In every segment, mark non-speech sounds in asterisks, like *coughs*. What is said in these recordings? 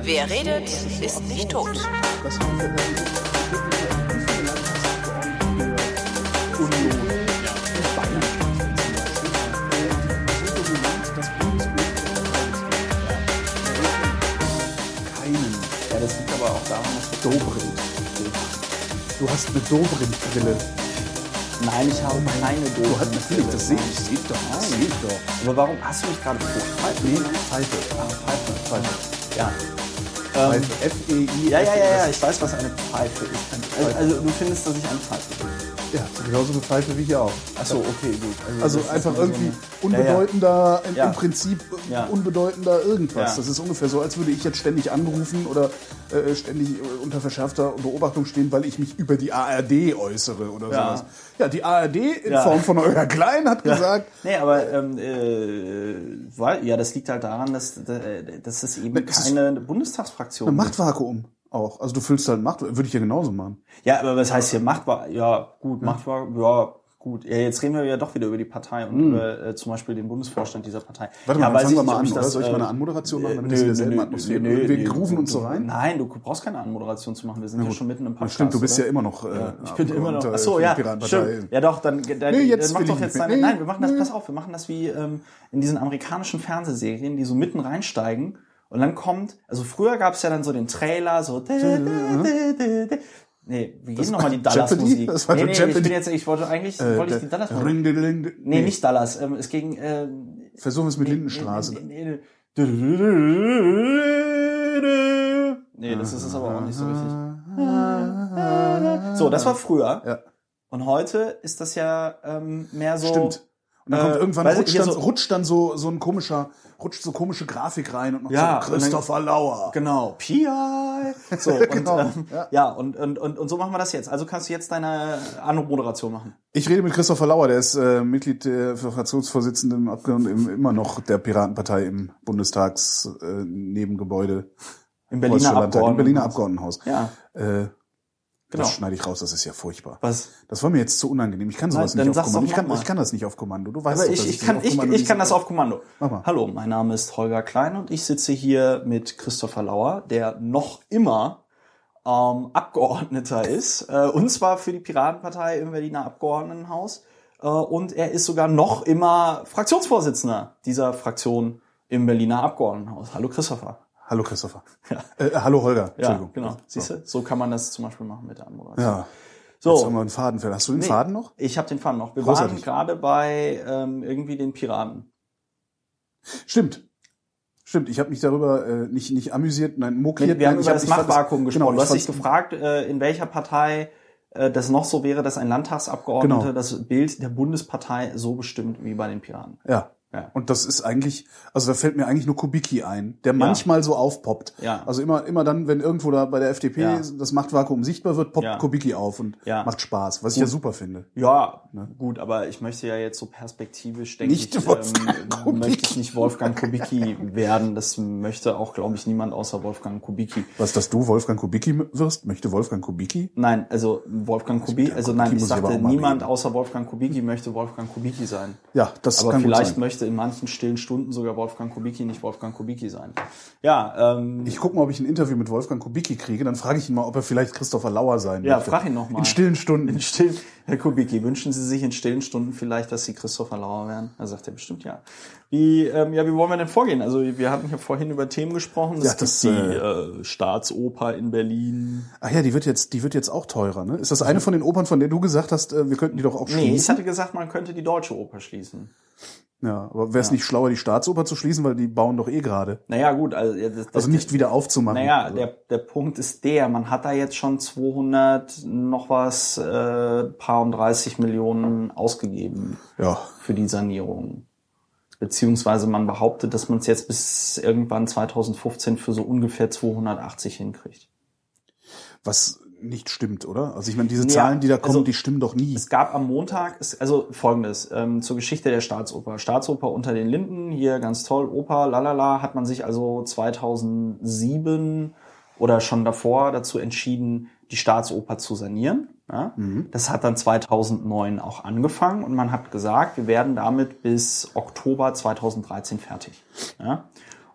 Wer redet, ist nicht tot. Das liegt aber auch daran, dass du Dobrindt. Du hast eine Dobrindt-Brille. Nein, ich habe keine Du Dosen. hast natürlich, das sehe ich, sehe ich doch. Das sehe ich doch. Aber warum hast du mich gerade Fruchtpfeife? Nee, Pfeife. Ah, Pfeife. Pfeife. Ja. Pfeife. F-E-I. Ja, ja, ja, ja, ich weiß, was eine Pfeife ist. Also, also du findest, dass ich eine Pfeife bin. Ja, genauso eine Pfeife wie hier auch. Achso, okay, gut. Also ist einfach irgendwie unbedeutender, im- Ja. im Prinzip Ja. unbedeutender irgendwas. Ja. Das ist ungefähr so, als würde ich jetzt ständig angerufen oder äh, ständig äh, unter verschärfter Beobachtung stehen, weil ich mich über die ARD äußere oder Ja. sowas. Ja, die ARD in Ja. Form von euer Klein hat gesagt, Nee, aber ähm, äh, weil, ja, das liegt halt daran, dass, äh, dass es eben Das ist- keine Bundestagsfraktion gibt. Machtvakuum auch. Also du füllst halt Macht, würde ich ja genauso machen. Ja, aber was heißt hier Macht war, ja, gut, Macht war, ja, gut. Ja, jetzt reden wir ja doch wieder über die Partei und über äh, zum Beispiel den Bundesvorstand dieser Partei. Warte ja, mal, weiß fangen wir mal an, das, Soll ich mal eine äh, Anmoderation machen, damit nö, das in derselben nö, Atmosphäre nö, Wir nö, grooven uns so rein? Nein, du brauchst keine Anmoderation zu machen. Wir sind ja schon mitten im Ja, Podcast. stimmt, du bist oder? ja immer noch. Äh, Ich bin immer noch. Achso, für die ja. Stimmt. Ja, doch, dann, dann, Nee, jetzt dann mach doch jetzt deine. Nein, wir machen das, pass auf, wir machen das wie ähm, in diesen amerikanischen Fernsehserien, die so mitten reinsteigen und dann kommt, also früher gab es ja dann so den Trailer, so. Nee, wie geht nochmal die Dallas-Musik? Jeopardy? Das war Nee, nee, ich Jeopardy. bin jetzt, ich wollte eigentlich, Äh, wollte ich die Dallas-Musik. Ding. Nee, nicht Dallas, ähm, es ging, äh, Versuchen wir es mit Lindenstraße. Nee, nee, nee. Nee, das ist es aber auch nicht so richtig. So, das war früher. Ja. Und heute ist das ja ähm, mehr so. Stimmt. Und dann Äh, kommt irgendwann rutscht dann, so- rutscht dann so, so ein komischer, rutscht so komische Grafik rein und noch Ja, so Christopher Lauer. Genau, PI. So, *laughs* und, Genau, ähm, ja. ja, und, und, und, und so machen wir das jetzt. Also kannst du jetzt deine Anmoderation machen. Ich rede mit Christopher Lauer, der ist äh, Mitglied der Fraktionsvorsitzenden Abgeordneten im, immer noch der Piratenpartei im Bundestags äh, Nebengebäude. Im Berliner Landtag, Im Berliner Abgeordnetenhaus. Abgeordnetenhaus. Ja, Äh, Genau. Das schneide ich raus, das ist ja furchtbar. was? Das war mir jetzt zu unangenehm. Ich kann sowas Nein, nicht auf Kommando. Ich kann, ich kann das nicht auf Kommando. Du weißt Aber doch, ich, dass ich, kann, ich, ich kann das auf Kommando. Mach mal. Hallo, mein Name ist Holger Klein und ich sitze hier mit Christopher Lauer, der noch immer ähm, Abgeordneter ist. Äh, und zwar für die Piratenpartei im Berliner Abgeordnetenhaus. Äh, und er ist sogar noch immer Fraktionsvorsitzender dieser Fraktion im Berliner Abgeordnetenhaus. Hallo Christopher. Hallo Christopher. *laughs* Äh, hallo Holger. Ja, Entschuldigung. genau. Siehst du, so kann man das zum Beispiel machen mit der Anmoderation. Ja. Jetzt So, haben wir einen Faden. für- Hast du den Nee. Faden noch? ich habe den Faden noch. Wir Großartig. waren gerade bei ähm, irgendwie den Piraten. Stimmt. Stimmt, ich habe mich darüber äh, nicht, nicht amüsiert, nein, mokiert. Wir haben nein, über hab- das Machtvakuum gesprochen. Genau, du hast ich dich gefragt, äh, in welcher Partei äh, das noch so wäre, dass ein Landtagsabgeordneter Genau. das Bild der Bundespartei so bestimmt wie bei den Piraten. Ja. Ja. Und das ist eigentlich, also da fällt mir eigentlich nur Kubicki ein, der manchmal so aufpoppt. Ja. Also immer, immer dann, wenn irgendwo da bei der FDP Ja. das Machtvakuum sichtbar wird, poppt Ja. Kubicki auf und macht Spaß, was ich ja super finde. Ja, gut, aber ich möchte ja jetzt so perspektivisch, denke Nicht ich, Wolfgang ähm, *laughs* möchte ich nicht Wolfgang Kubicki werden. Das möchte auch, glaube ich, niemand außer Wolfgang Kubicki. Was, dass du Wolfgang Kubicki wirst? Möchte Wolfgang Kubicki? Nein, also Wolfgang Kubicki, also nein, ich sagte, niemand außer Wolfgang Kubicki möchte Wolfgang Kubicki sein. Ja, das Aber kann gut vielleicht sein. Möchte in manchen stillen Stunden sogar Wolfgang Kubicki nicht Wolfgang Kubicki sein. Ja, ähm, Ich gucke mal, ob ich ein Interview mit Wolfgang Kubicki kriege, dann frage ich ihn mal, ob er vielleicht Christopher Lauer sein Ja, möchte. frag ihn noch mal. In stillen Stunden. in stillen, Herr Kubicki, wünschen Sie sich in stillen Stunden vielleicht, dass Sie Christopher Lauer wären? Er sagt er bestimmt ja. Wie, ähm, ja, wie wollen wir denn vorgehen? Also wir hatten ja vorhin über Themen gesprochen. Es Ja, das, die äh, Staatsoper in Berlin. Ach ja, die wird jetzt, die wird jetzt auch teurer, ne? Ist das eine von den Opern, von der du gesagt hast, äh, wir könnten die doch auch Nee, ich schließen? hatte gesagt, man könnte die Deutsche Oper schließen. Ja, aber wäre es nicht schlauer, die Staatsoper zu schließen, weil die bauen doch eh gerade. Naja, gut, also, ja, das, das, Also nicht wieder aufzumachen. Naja, also. der, der Punkt ist der, man hat da jetzt schon 200 noch was, äh, paar und 30 Millionen ausgegeben Ja, für die Sanierung. Beziehungsweise man behauptet, dass man es jetzt bis irgendwann 2015 für so ungefähr 280 hinkriegt. was nicht stimmt, oder? Also ich meine, diese Zahlen, die da kommen, also die stimmen doch nie. Es gab am Montag, also folgendes, ähm, zur Geschichte der Staatsoper. Staatsoper unter den Linden, hier ganz toll, Oper, lalala, hat man sich also 2007 oder schon davor dazu entschieden, die Staatsoper zu sanieren. Ja? Das hat dann 2009 auch angefangen und man hat gesagt, wir werden damit bis Oktober 2013 fertig. Ja?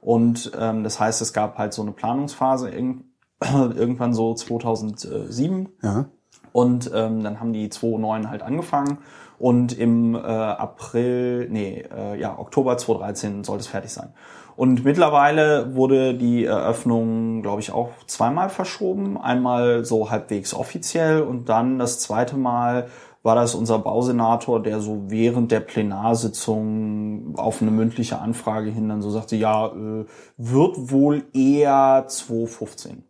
Und ähm, das heißt, es gab halt so eine Planungsphase irg *clears throat* irgendwann so 2007. Ja. Und ähm, dann haben die 2009 halt angefangen und im äh, April, nee, äh, ja, Oktober 2013 sollte es fertig sein. Und mittlerweile wurde die Eröffnung, glaube ich, auch zweimal verschoben. Einmal so halbwegs offiziell und dann das zweite Mal war das unser Bausenator, der so während der Plenarsitzung auf eine mündliche Anfrage hin dann so sagte, ja, äh, wird wohl eher 2015.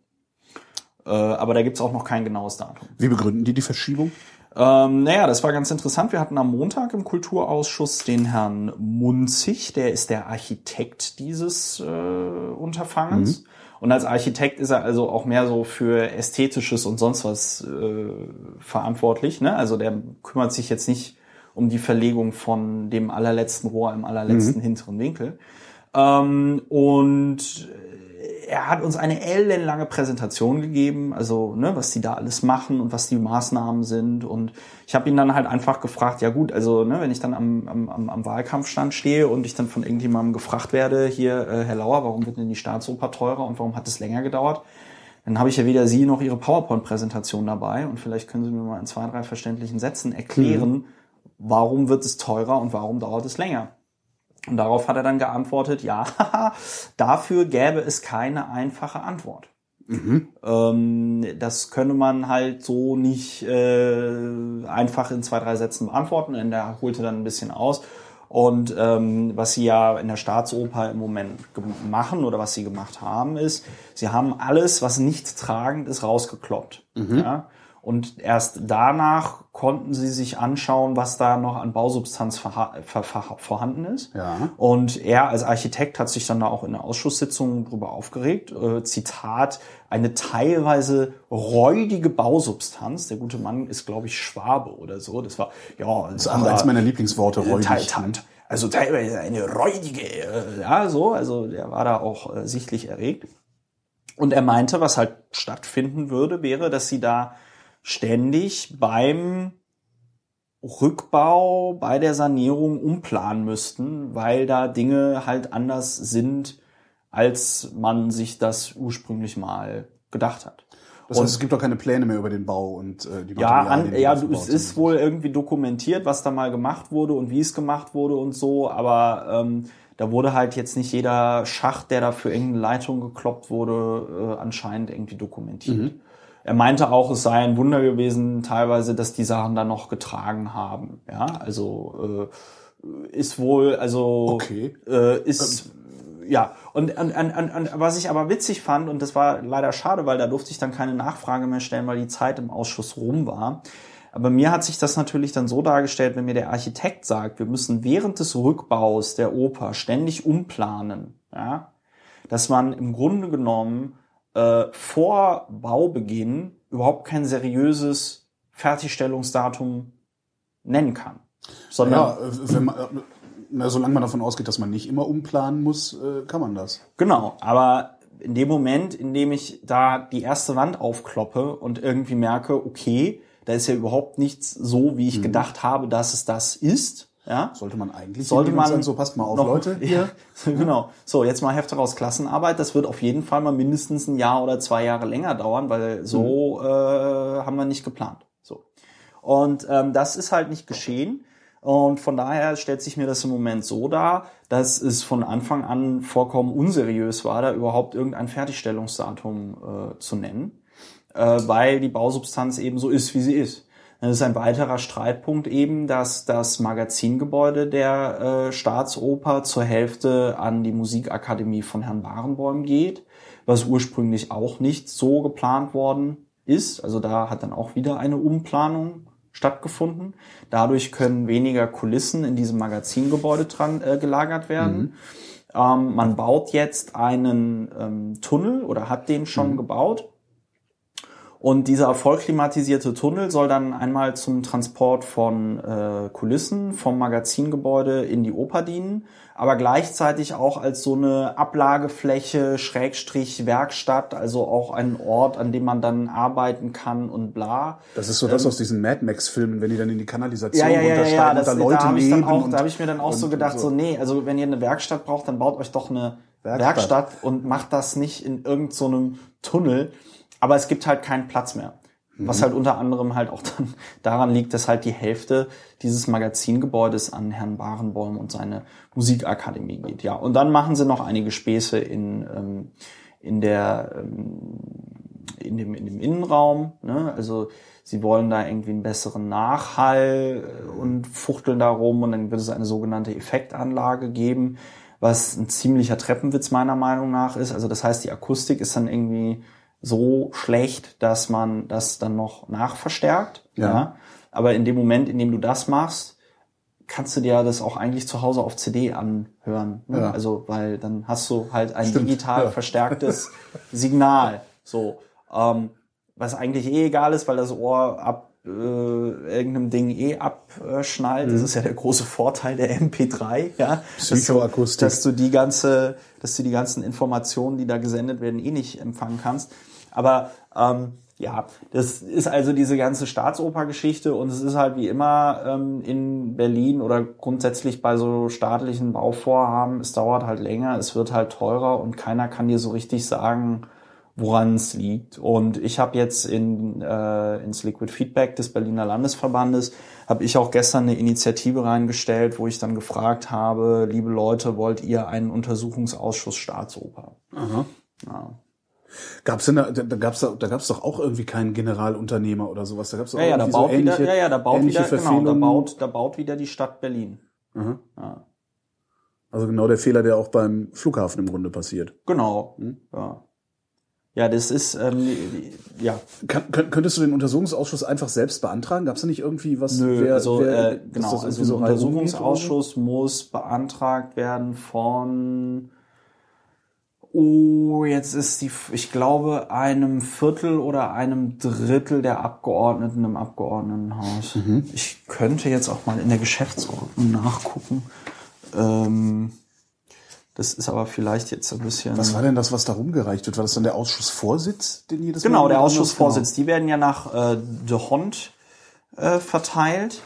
Äh, aber da gibt's auch noch kein genaues Datum. Wie begründen die die Verschiebung? Ähm, naja, das war ganz interessant. Wir hatten am Montag im Kulturausschuss den Herrn Munzig, der ist der Architekt dieses äh, Unterfangens. Mhm. Und als Architekt ist er also auch mehr so für Ästhetisches und sonst was äh, verantwortlich. Ne? Also der kümmert sich jetzt nicht um die Verlegung von dem allerletzten Rohr im allerletzten mhm. hinteren Winkel. Ähm, und er hat uns eine ellenlange Präsentation gegeben, also ne, was die da alles machen und was die Maßnahmen sind. Und ich habe ihn dann halt einfach gefragt, ja gut, also ne, wenn ich dann am, am, am Wahlkampfstand stehe und ich dann von irgendjemandem gefragt werde, hier, äh, Herr Lauer, warum wird denn die Staatsoper teurer und warum hat es länger gedauert? Dann habe ich ja weder Sie noch Ihre PowerPoint-Präsentation dabei und vielleicht können Sie mir mal in zwei, drei verständlichen Sätzen erklären, mhm. warum wird es teurer und warum dauert es länger? Und darauf hat er dann geantwortet, ja, *laughs* dafür gäbe es keine einfache Antwort. Mhm. Ähm, das könne man halt so nicht äh, einfach in zwei, drei Sätzen beantworten. Und er holte dann ein bisschen aus. Und ähm, was sie ja in der Staatsoper im Moment machen oder was sie gemacht haben, ist, sie haben alles, was nicht tragend ist, rausgekloppt. Mhm. Ja? Und erst danach konnten sie sich anschauen, was da noch an Bausubstanz vorhanden ist. Ja. Und er als Architekt hat sich dann da auch in der Ausschusssitzung drüber aufgeregt. Äh, Zitat, eine teilweise räudige Bausubstanz. Der gute Mann ist, glaube ich, Schwabe oder so. Das war, ja. Das ist eins meiner Lieblingsworte, räudig. Teil, teil, also teilweise eine räudige, äh, ja, so. Also der war da auch äh, sichtlich erregt. Und er meinte, was halt stattfinden würde, wäre, dass sie da ständig beim Rückbau, bei der Sanierung umplanen müssten, weil da Dinge halt anders sind, als man sich das ursprünglich mal gedacht hat. Das heißt, es gibt auch keine Pläne mehr über den Bau und äh, die Ja, an, ja, es ist wohl irgendwie dokumentiert, was da mal gemacht wurde und wie es gemacht wurde und so, aber ähm, da wurde halt jetzt nicht jeder Schacht, der da für irgendeine Leitung gekloppt wurde, äh, anscheinend irgendwie dokumentiert. Mhm. Er meinte auch, es sei ein Wunder gewesen, teilweise, dass die Sachen dann noch getragen haben. Ja, also äh, ist wohl, also okay. äh, ist ähm. ja. Und an, an, an, was ich aber witzig fand und das war leider schade, weil da durfte ich dann keine Nachfrage mehr stellen, weil die Zeit im Ausschuss rum war. Aber mir hat sich das natürlich dann so dargestellt, wenn mir der Architekt sagt, wir müssen während des Rückbaus der Oper ständig umplanen, ja, dass man im Grunde genommen äh, vor Baubeginn überhaupt kein seriöses Fertigstellungsdatum nennen kann. Sondern ja, wenn man, na, solange man davon ausgeht, dass man nicht immer umplanen muss, äh, kann man das. Genau, aber in dem Moment, in dem ich da die erste Wand aufkloppe und irgendwie merke, okay, da ist ja überhaupt nichts so, wie ich mhm. gedacht habe, dass es das ist, ja? Sollte man eigentlich sollte man sagen, so passt mal auf, noch, Leute. *laughs* Hier. Ja, genau. So, jetzt mal Hefte raus Klassenarbeit. Das wird auf jeden Fall mal mindestens ein Jahr oder zwei Jahre länger dauern, weil so mhm. äh, haben wir nicht geplant. So. Und ähm, das ist halt nicht geschehen. Und von daher stellt sich mir das im Moment so dar, dass es von Anfang an vollkommen unseriös war, da überhaupt irgendein Fertigstellungsdatum äh, zu nennen, äh, weil die Bausubstanz eben so ist, wie sie ist. Das ist ein weiterer Streitpunkt eben, dass das Magazingebäude der äh, Staatsoper zur Hälfte an die Musikakademie von Herrn Barenboim geht, was ursprünglich auch nicht so geplant worden ist. Also da hat dann auch wieder eine Umplanung stattgefunden. Dadurch können weniger Kulissen in diesem Magazingebäude dran äh, gelagert werden. Mhm. Ähm, man baut jetzt einen ähm, Tunnel oder hat den schon mhm. gebaut und dieser vollklimatisierte Tunnel soll dann einmal zum Transport von äh, Kulissen vom Magazingebäude in die Oper dienen, aber gleichzeitig auch als so eine Ablagefläche, Schrägstrich Werkstatt, also auch ein Ort, an dem man dann arbeiten kann und bla. Das ist so das ähm, aus diesen Mad Max-Filmen, wenn die dann in die Kanalisation ja, ja, ja, ja, und da Leute da leben. Auch, da habe ich mir dann auch so gedacht, so. so nee, also wenn ihr eine Werkstatt braucht, dann baut euch doch eine Werkstatt. Werkstatt und macht das nicht in irgendeinem so Tunnel. Aber es gibt halt keinen Platz mehr. Was halt unter anderem halt auch dann *laughs* daran liegt, dass halt die Hälfte dieses Magazingebäudes an Herrn Barenboim und seine Musikakademie geht. Ja, und dann machen sie noch einige Späße in, ähm, in der ähm, in dem, in dem Innenraum. Ne? Also sie wollen da irgendwie einen besseren Nachhall äh, und fuchteln da rum und dann wird es eine sogenannte Effektanlage geben, was ein ziemlicher Treppenwitz meiner Meinung nach ist. Also das heißt, die Akustik ist dann irgendwie so schlecht, dass man das dann noch nachverstärkt. Ja. Ja. Aber in dem Moment, in dem du das machst, kannst du dir das auch eigentlich zu Hause auf CD anhören. Ne? Ja. Also, weil dann hast du halt ein Stimmt, digital ja. verstärktes *laughs* Signal. So, ähm, was eigentlich eh egal ist, weil das Ohr ab äh, irgendeinem Ding eh abschnallt. Mhm. Das ist ja der große Vorteil der MP3, ja. Dass du, Psychoakustik. dass du die ganze, dass du die ganzen Informationen, die da gesendet werden, eh nicht empfangen kannst. Aber ähm, ja, das ist also diese ganze Staatsoper-Geschichte und es ist halt wie immer ähm, in Berlin oder grundsätzlich bei so staatlichen Bauvorhaben, es dauert halt länger, es wird halt teurer und keiner kann dir so richtig sagen, woran es liegt. Und ich habe jetzt in, äh, ins Liquid Feedback des Berliner Landesverbandes, habe ich auch gestern eine Initiative reingestellt, wo ich dann gefragt habe, liebe Leute, wollt ihr einen Untersuchungsausschuss Staatsoper? Aha. Ja. Gab's denn da, da da gab's da, da gab's doch auch irgendwie keinen Generalunternehmer oder sowas. Da gab's Ja, ja, da baut so ähnliche, wieder, ja, ja, da baut wieder, genau, da baut, da baut wieder die Stadt Berlin. Aha. Ja. Also genau der Fehler, der auch beim Flughafen im Grunde passiert. Genau. Hm? Ja. Ja, das ist, ähm, ja, Kann, könntest du den Untersuchungsausschuss einfach selbst beantragen? Gab's da nicht irgendwie was? Nö, wer- also wer- äh, genau, also ein so? Untersuchungsausschuss muss beantragt werden von Oh, jetzt ist die, ich glaube, einem Viertel oder einem Drittel der Abgeordneten im Abgeordnetenhaus. Mhm. Ich könnte jetzt auch mal in der Geschäftsordnung nachgucken. Ähm, das ist aber vielleicht jetzt ein bisschen. Was war denn das, was da rumgereicht wird? War das dann der Ausschussvorsitz, den jedes Mal Genau, der jemand Ausschussvorsitz. Die werden ja nach äh, de Hond äh, verteilt.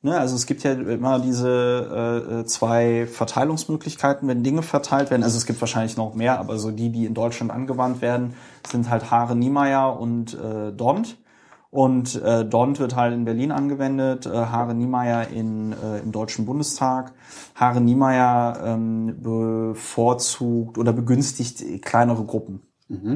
Ne, also es gibt ja immer diese äh, äh, zwei Verteilungsmöglichkeiten, wenn Dinge verteilt werden. Also es gibt wahrscheinlich noch mehr, aber so die, die in Deutschland angewandt werden, sind halt Haare Niemeyer und äh, Dont. Und äh, Dont wird halt in Berlin angewendet, äh, Haare Niemeyer in, äh, im Deutschen Bundestag. Haare Niemeyer ähm, bevorzugt oder begünstigt kleinere Gruppen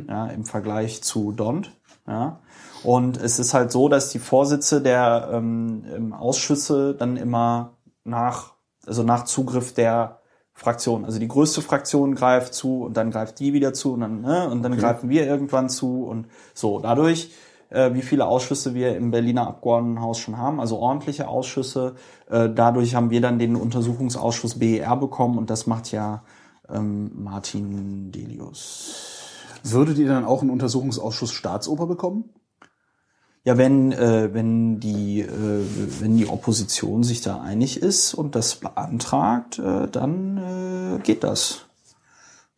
ja, im Vergleich zu Dont. Ja. Und es ist halt so, dass die Vorsitze der ähm, ähm, Ausschüsse dann immer nach, also nach Zugriff der Fraktion, also die größte Fraktion greift zu und dann greift die wieder zu und dann, ne, und dann greifen wir irgendwann zu und so. Dadurch, äh, wie viele Ausschüsse wir im Berliner Abgeordnetenhaus schon haben, also ordentliche Ausschüsse, äh, dadurch haben wir dann den Untersuchungsausschuss BER bekommen und das macht ja ähm, Martin Delius. Würdet ihr dann auch einen Untersuchungsausschuss Staatsoper bekommen? Ja, wenn, äh, wenn, die, äh, wenn die Opposition sich da einig ist und das beantragt, äh, dann äh, geht das.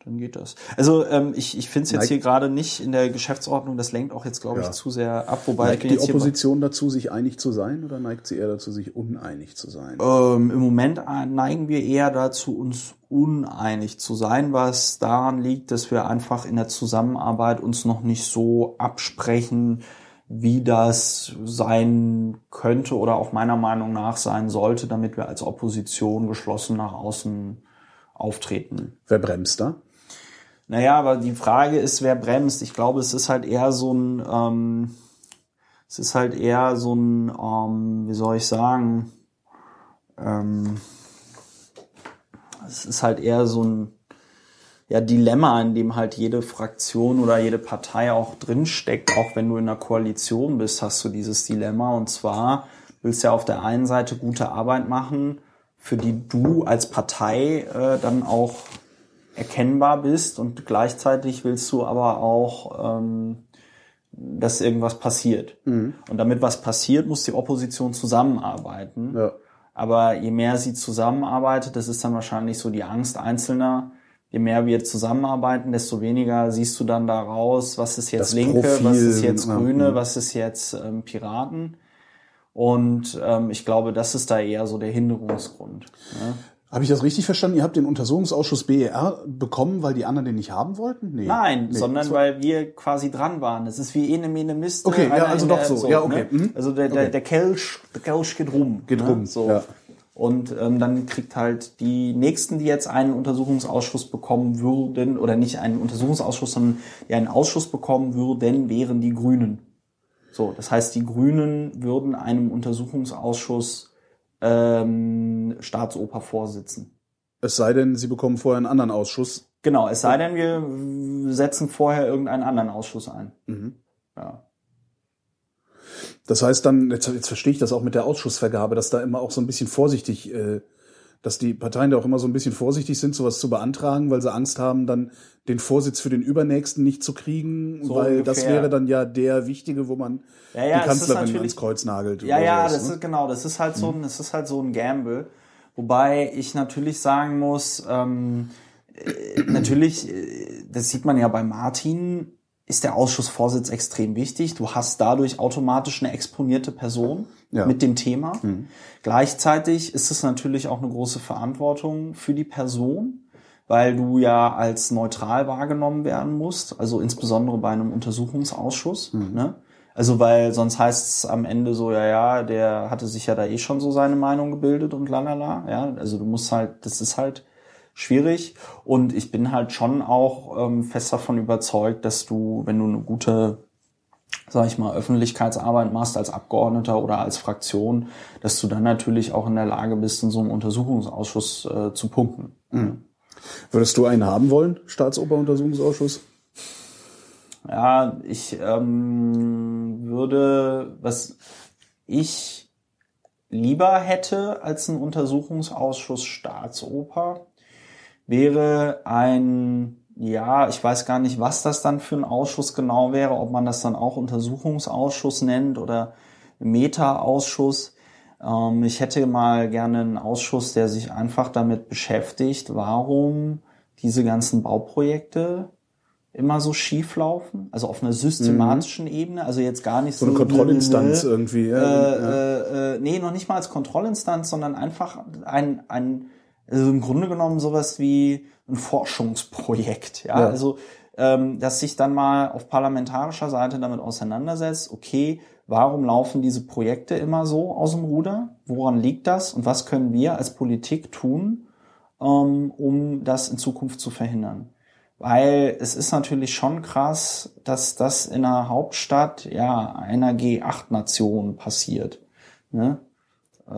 Dann geht das. Also ähm, ich, ich finde es jetzt Neigt- hier gerade nicht in der Geschäftsordnung, das lenkt auch jetzt, glaube ich, Ja. zu sehr ab. Wobei Neigt die Opposition dazu, sich einig zu sein oder neigt sie eher dazu, sich uneinig zu sein? Ähm, Im Moment neigen wir eher dazu, uns uneinig zu sein, was daran liegt, dass wir einfach in der Zusammenarbeit uns noch nicht so absprechen, wie das sein könnte oder auch meiner Meinung nach sein sollte, damit wir als Opposition geschlossen nach außen auftreten. Wer bremst da? Naja, aber die Frage ist, wer bremst. Ich glaube, es ist halt eher so ein, ähm, es ist halt eher so ein, ähm, wie soll ich sagen, ähm, es ist halt eher so ein ja, Dilemma, in dem halt jede Fraktion oder jede Partei auch drinsteckt. Auch wenn du in einer Koalition bist, hast du dieses Dilemma. Und zwar willst du ja auf der einen Seite gute Arbeit machen, für die du als Partei äh, dann auch erkennbar bist und gleichzeitig willst du aber auch, ähm, dass irgendwas passiert. Und damit was passiert, muss die Opposition zusammenarbeiten. Ja. Aber je mehr sie zusammenarbeitet, das ist dann wahrscheinlich so die Angst Einzelner, je mehr wir zusammenarbeiten, desto weniger siehst du dann daraus, was ist jetzt Das Linke, Profil, was ist jetzt ja, Grüne, mhm. was ist jetzt ähm, Piraten. Und ähm, ich glaube, das ist da eher so der Hinderungsgrund. Ne? Habe ich das richtig verstanden? Ihr habt den Untersuchungsausschuss BER bekommen, weil die anderen den nicht haben wollten? Nee. Nein, Nee. sondern So. weil wir quasi dran waren. Es ist wie Ene Mene Miste. Okay, ja, also doch der- so. Ja, okay. Ne? Also der, der, Okay. der Kelch, der Kelch geht rum. Geht ne? rum, So. ja. Und ähm, dann kriegt halt die nächsten, die jetzt einen Untersuchungsausschuss bekommen würden, oder nicht einen Untersuchungsausschuss, sondern die einen Ausschuss bekommen würden, wären die Grünen. So, das heißt, die Grünen würden einem Untersuchungsausschuss ähm, Staatsoper vorsitzen. Es sei denn, sie bekommen vorher einen anderen Ausschuss. Genau, es sei denn, wir setzen vorher irgendeinen anderen Ausschuss ein. Mhm. Ja. Das heißt dann, jetzt, jetzt verstehe ich das auch mit der Ausschussvergabe, dass da immer auch so ein bisschen vorsichtig, äh, dass die Parteien da auch immer so ein bisschen vorsichtig sind, sowas zu beantragen, weil sie Angst haben, dann den Vorsitz für den Übernächsten nicht zu kriegen, So weil das ungefähr. wäre dann ja der wichtige, wo man Ja, ja, die Kanzlerin ans Kreuz nagelt. Ja, ja, sowas, das ne? ist genau, das ist halt so ein, das ist halt so ein Gamble. Wobei ich natürlich sagen muss, ähm, äh, natürlich, äh, das sieht man ja bei Martin, ist der Ausschussvorsitz extrem wichtig. Du hast dadurch automatisch eine exponierte Person Ja. mit dem Thema. Gleichzeitig ist es natürlich auch eine große Verantwortung für die Person, weil du ja als neutral wahrgenommen werden musst, also insbesondere bei einem Untersuchungsausschuss. Ne? Also weil sonst heißt es am Ende so, ja, ja, der hatte sich ja da eh schon so seine Meinung gebildet und lalala. Ja, also du musst halt, das ist halt schwierig. Und ich bin halt schon auch ähm, fest davon überzeugt, dass du, wenn du eine gute, sag ich mal, Öffentlichkeitsarbeit machst als Abgeordneter oder als Fraktion, dass du dann natürlich auch in der Lage bist, in so einem Untersuchungsausschuss äh, zu punkten. Würdest du einen haben wollen, Staatsoper-Untersuchungsausschuss? Ja, ich ähm, würde, was ich lieber hätte als ein Untersuchungsausschuss Staatsoper, wäre ein, ja, ich weiß gar nicht, was das dann für ein Ausschuss genau wäre, ob man das dann auch Untersuchungsausschuss nennt oder Meta-Ausschuss. Ähm, ich hätte mal gerne einen Ausschuss, der sich einfach damit beschäftigt, warum diese ganzen Bauprojekte immer so schief laufen, also auf einer systematischen Ebene, also jetzt gar nicht So so, eine Kontrollinstanz nö, irgendwie. äh, Ja, ja. äh, äh, nee, noch nicht mal als Kontrollinstanz, sondern einfach ein, ein also im Grunde genommen sowas wie ein Forschungsprojekt. Ja, Ja. also ähm, dass sich dann mal auf parlamentarischer Seite damit auseinandersetzt, okay, warum laufen diese Projekte immer so aus dem Ruder? Woran liegt das? Und was können wir als Politik tun, ähm, um das in Zukunft zu verhindern? Weil es ist natürlich schon krass, dass das in einer Hauptstadt, ja, einer G8-Nation passiert. Ne?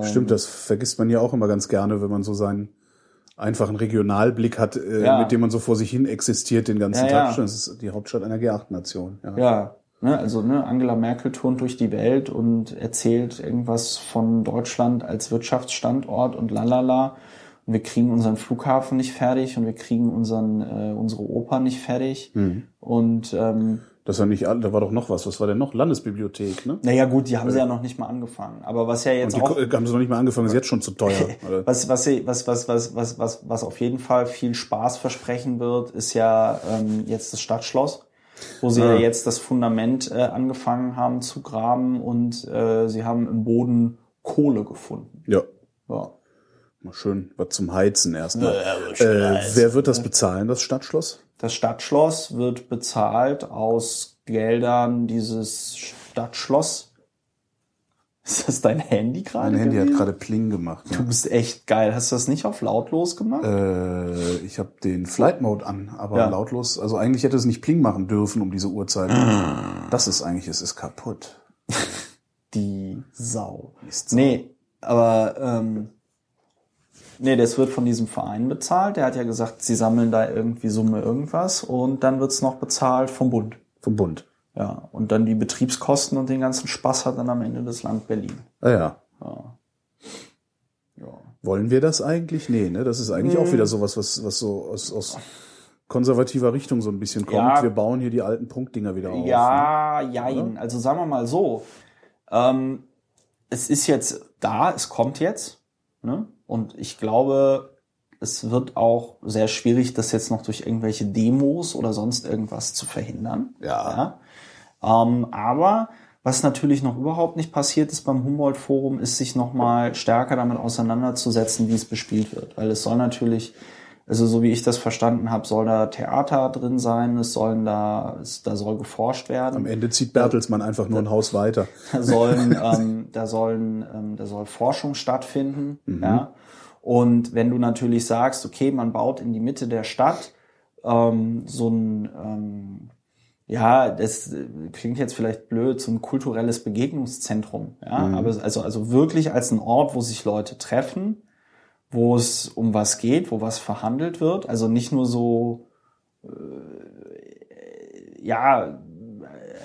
Stimmt, das vergisst man ja auch immer ganz gerne, wenn man so seinen einfachen Regionalblick hat, äh, Ja. mit dem man so vor sich hin existiert den ganzen Ja, Tag. ja. schon. Das ist die Hauptstadt einer G8-Nation. Ja. Ja, ne, also ne, Angela Merkel turnt durch die Welt und erzählt irgendwas von Deutschland als Wirtschaftsstandort und lalala. Und wir kriegen unseren Flughafen nicht fertig und wir kriegen unseren äh, unsere Oper nicht fertig. Mhm. Und ähm, Das war nicht, all- da war doch noch was. Was war denn noch? Landesbibliothek, ne? naja gut, die haben sie ja noch nicht mal angefangen. Aber was ja jetzt die auch ko- haben sie noch nicht mal angefangen, ist jetzt schon zu teuer. *laughs* Was, was, was, was, was, was, was, was auf jeden Fall viel Spaß versprechen wird, ist ja ähm, jetzt das Stadtschloss, wo sie Ah. ja jetzt das Fundament äh, angefangen haben zu graben und äh, sie haben im Boden Kohle gefunden. Ja. Ja. Mal schön was zum Heizen erstmal. Äh, wer wird das bezahlen, das Stadtschloss? Das Stadtschloss wird bezahlt aus Geldern dieses Stadtschloss. *laughs* Ist das dein Handy gerade? Mein Handy hat gewesen? gerade Pling gemacht. Du bist echt geil. Hast du das nicht auf lautlos gemacht? Äh, ich habe den Flight Mode an, aber Ja. lautlos. Also eigentlich hätte es nicht Pling machen dürfen um diese Uhrzeit. Das ist eigentlich, es ist kaputt. *laughs* Die Sau. Mist, Sau. Nee, aber ähm, nee, das wird von diesem Verein bezahlt. Der hat ja gesagt, sie sammeln da irgendwie Summe irgendwas und dann wird's noch bezahlt vom Bund. Vom Bund. Ja, und dann die Betriebskosten und den ganzen Spaß hat dann am Ende das Land Berlin. Ah ja. Ja. ja. Wollen wir das eigentlich? Nee, ne? Das ist eigentlich auch wieder sowas, was, was so aus, aus konservativer Richtung so ein bisschen kommt. Ja. Wir bauen hier die alten Punktdinger wieder auf. ne? Ja, jein. Also sagen wir mal so, ähm, es ist jetzt da, es kommt jetzt. Ne? Und ich glaube, es wird auch sehr schwierig, das jetzt noch durch irgendwelche Demos oder sonst irgendwas zu verhindern. Ja. ja? Ähm, aber Was natürlich noch überhaupt nicht passiert ist beim Humboldt-Forum, ist sich nochmal stärker damit auseinanderzusetzen, wie es bespielt wird. Weil es soll natürlich, also so wie ich das verstanden habe, soll da Theater drin sein, es sollen da, es, da soll geforscht werden. Am Ende zieht Bertelsmann einfach nur ein Haus weiter. *laughs* Da sollen, ähm, da sollen, ähm, da soll Forschung stattfinden, ja. Und wenn du natürlich sagst, okay, man baut in die Mitte der Stadt ähm, so ein ähm, ja, das äh, klingt jetzt vielleicht blöd, so ein kulturelles Begegnungszentrum, ja, aber also, also wirklich als ein Ort, wo sich Leute treffen, wo es um was geht, wo was verhandelt wird, also nicht nur so, äh, ja,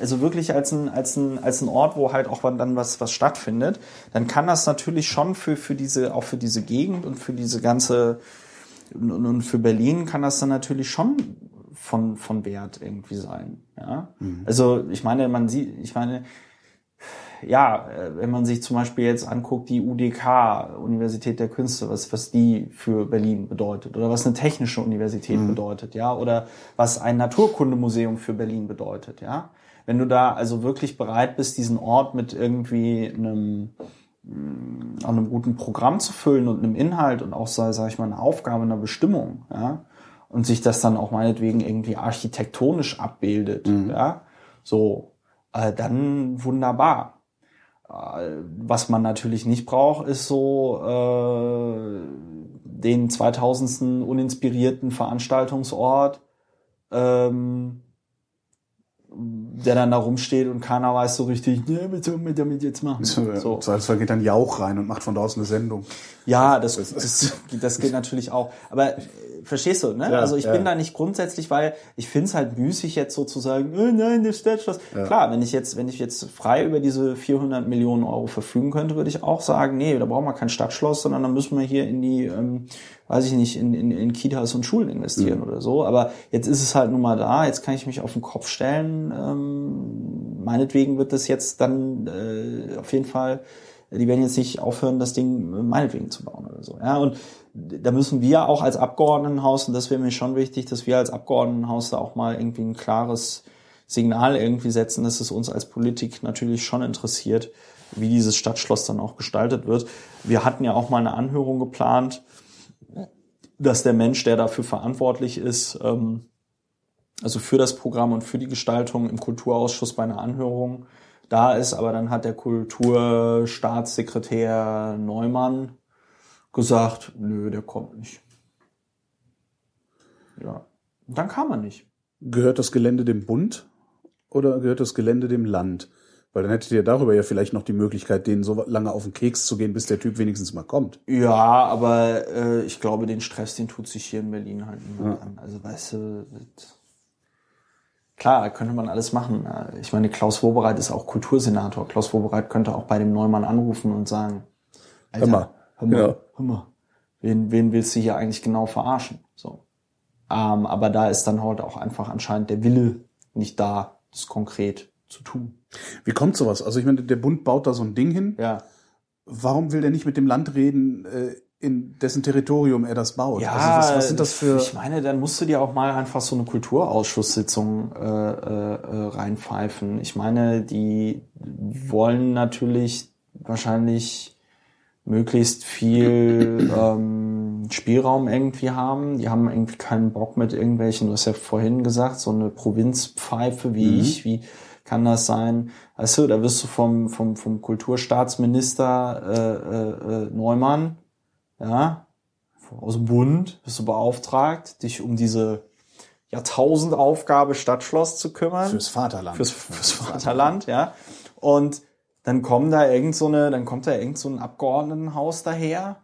also wirklich als ein, als ein, als ein Ort, wo halt auch dann was, was stattfindet, dann kann das natürlich schon für, für diese, auch für diese Gegend und für diese ganze, und, und für Berlin kann das dann natürlich schon von, von Wert irgendwie sein. Ja? Also ich meine, man sieht, ich meine, ja, äh, wenn man sich zum Beispiel jetzt anguckt, die UDK, Universität der Künste, was, was die für Berlin bedeutet oder was eine technische Universität bedeutet, ja, oder was ein Naturkundemuseum für Berlin bedeutet, ja. Wenn du da also wirklich bereit bist, diesen Ort mit irgendwie einem, auch einem guten Programm zu füllen und einem Inhalt und auch, sag sag ich mal, einer Aufgabe, einer Bestimmung, ja, und sich das dann auch meinetwegen irgendwie architektonisch abbildet, ja, so, äh, dann wunderbar. Äh, Was man natürlich nicht braucht, ist so äh, den 2000. uninspirierten Veranstaltungsort, ähm, der dann da rumsteht und keiner weiß so richtig, ne, was sollen wir damit jetzt machen? So. So. Im Zweifelsfall geht dann Jauch rein und macht von draußen eine Sendung. Ja, das, das, das geht natürlich auch. Aber äh, verstehst du, ne? Ja, also ich ja. bin da nicht grundsätzlich, weil ich finde es halt müßig jetzt sozusagen, oh nein, das Stadtschloss. Klar, wenn ich jetzt, wenn ich jetzt frei über diese 400 Millionen Euro verfügen könnte, würde ich auch sagen, nee, da brauchen wir kein Stadtschloss, sondern dann müssen wir hier in die, ähm, weiß ich nicht, in, in, in Kitas und Schulen investieren Mhm. oder so. Aber jetzt ist es halt nun mal da, jetzt kann ich mich auf den Kopf stellen. Ähm, meinetwegen wird das jetzt dann äh, auf jeden Fall die werden jetzt nicht aufhören, das Ding meinetwegen zu bauen oder so. Ja, und da müssen wir auch als Abgeordnetenhaus, und das wäre mir schon wichtig, dass wir als Abgeordnetenhaus da auch mal irgendwie ein klares Signal irgendwie setzen, dass es uns als Politik natürlich schon interessiert, wie dieses Stadtschloss dann auch gestaltet wird. Wir hatten ja auch mal eine Anhörung geplant, dass der Mensch, der dafür verantwortlich ist, ähm, also für das Programm und für die Gestaltung im Kulturausschuss bei einer Anhörung da ist, aber dann hat der Kulturstaatssekretär Neumann gesagt, nö, der kommt nicht. Ja, und dann kam er nicht. Gehört das Gelände dem Bund oder gehört das Gelände dem Land? Weil dann hättet ihr darüber ja vielleicht noch die Möglichkeit, denen so lange auf den Keks zu gehen, bis der Typ wenigstens mal kommt. Ja, aber äh, ich glaube, den Stress, den tut sich hier in Berlin halt niemand an. Also weißt du, klar, könnte man alles machen. Ich meine, Klaus Wobereit ist auch Kultursenator. Klaus Wobereit könnte auch bei dem Neumann anrufen und sagen, Alter, Hör mal. hör mal, Ja. hör mal, wen, wen willst du hier eigentlich genau verarschen? So. Ähm, aber da ist dann halt auch einfach anscheinend der Wille nicht da, das konkret zu tun. Wie kommt sowas? Also ich meine, der Bund baut da so ein Ding hin. Ja. Warum will der nicht mit dem Land reden, äh, in dessen Territorium er das baut? Ja, also was, was sind das für... Ich meine, dann musst du dir auch mal einfach so eine Kulturausschusssitzung äh, äh, äh, reinpfeifen. Ich meine, die wollen natürlich wahrscheinlich möglichst viel *clears throat* ähm, Spielraum irgendwie haben. Die haben irgendwie keinen Bock mit irgendwelchen, du hast ja vorhin gesagt, so eine Provinzpfeife wie ich, wie kann das sein? Weißt du, da wirst du vom, vom, vom Kulturstaatsminister äh, äh, äh, Neumann, ja, aus dem Bund bist du beauftragt, dich um diese Jahrtausendaufgabe Stadtschloss zu kümmern. Fürs Vaterland. Fürs, fürs Vaterland, ja. Und dann kommen da irgend so eine, dann kommt da irgend so ein Abgeordnetenhaus daher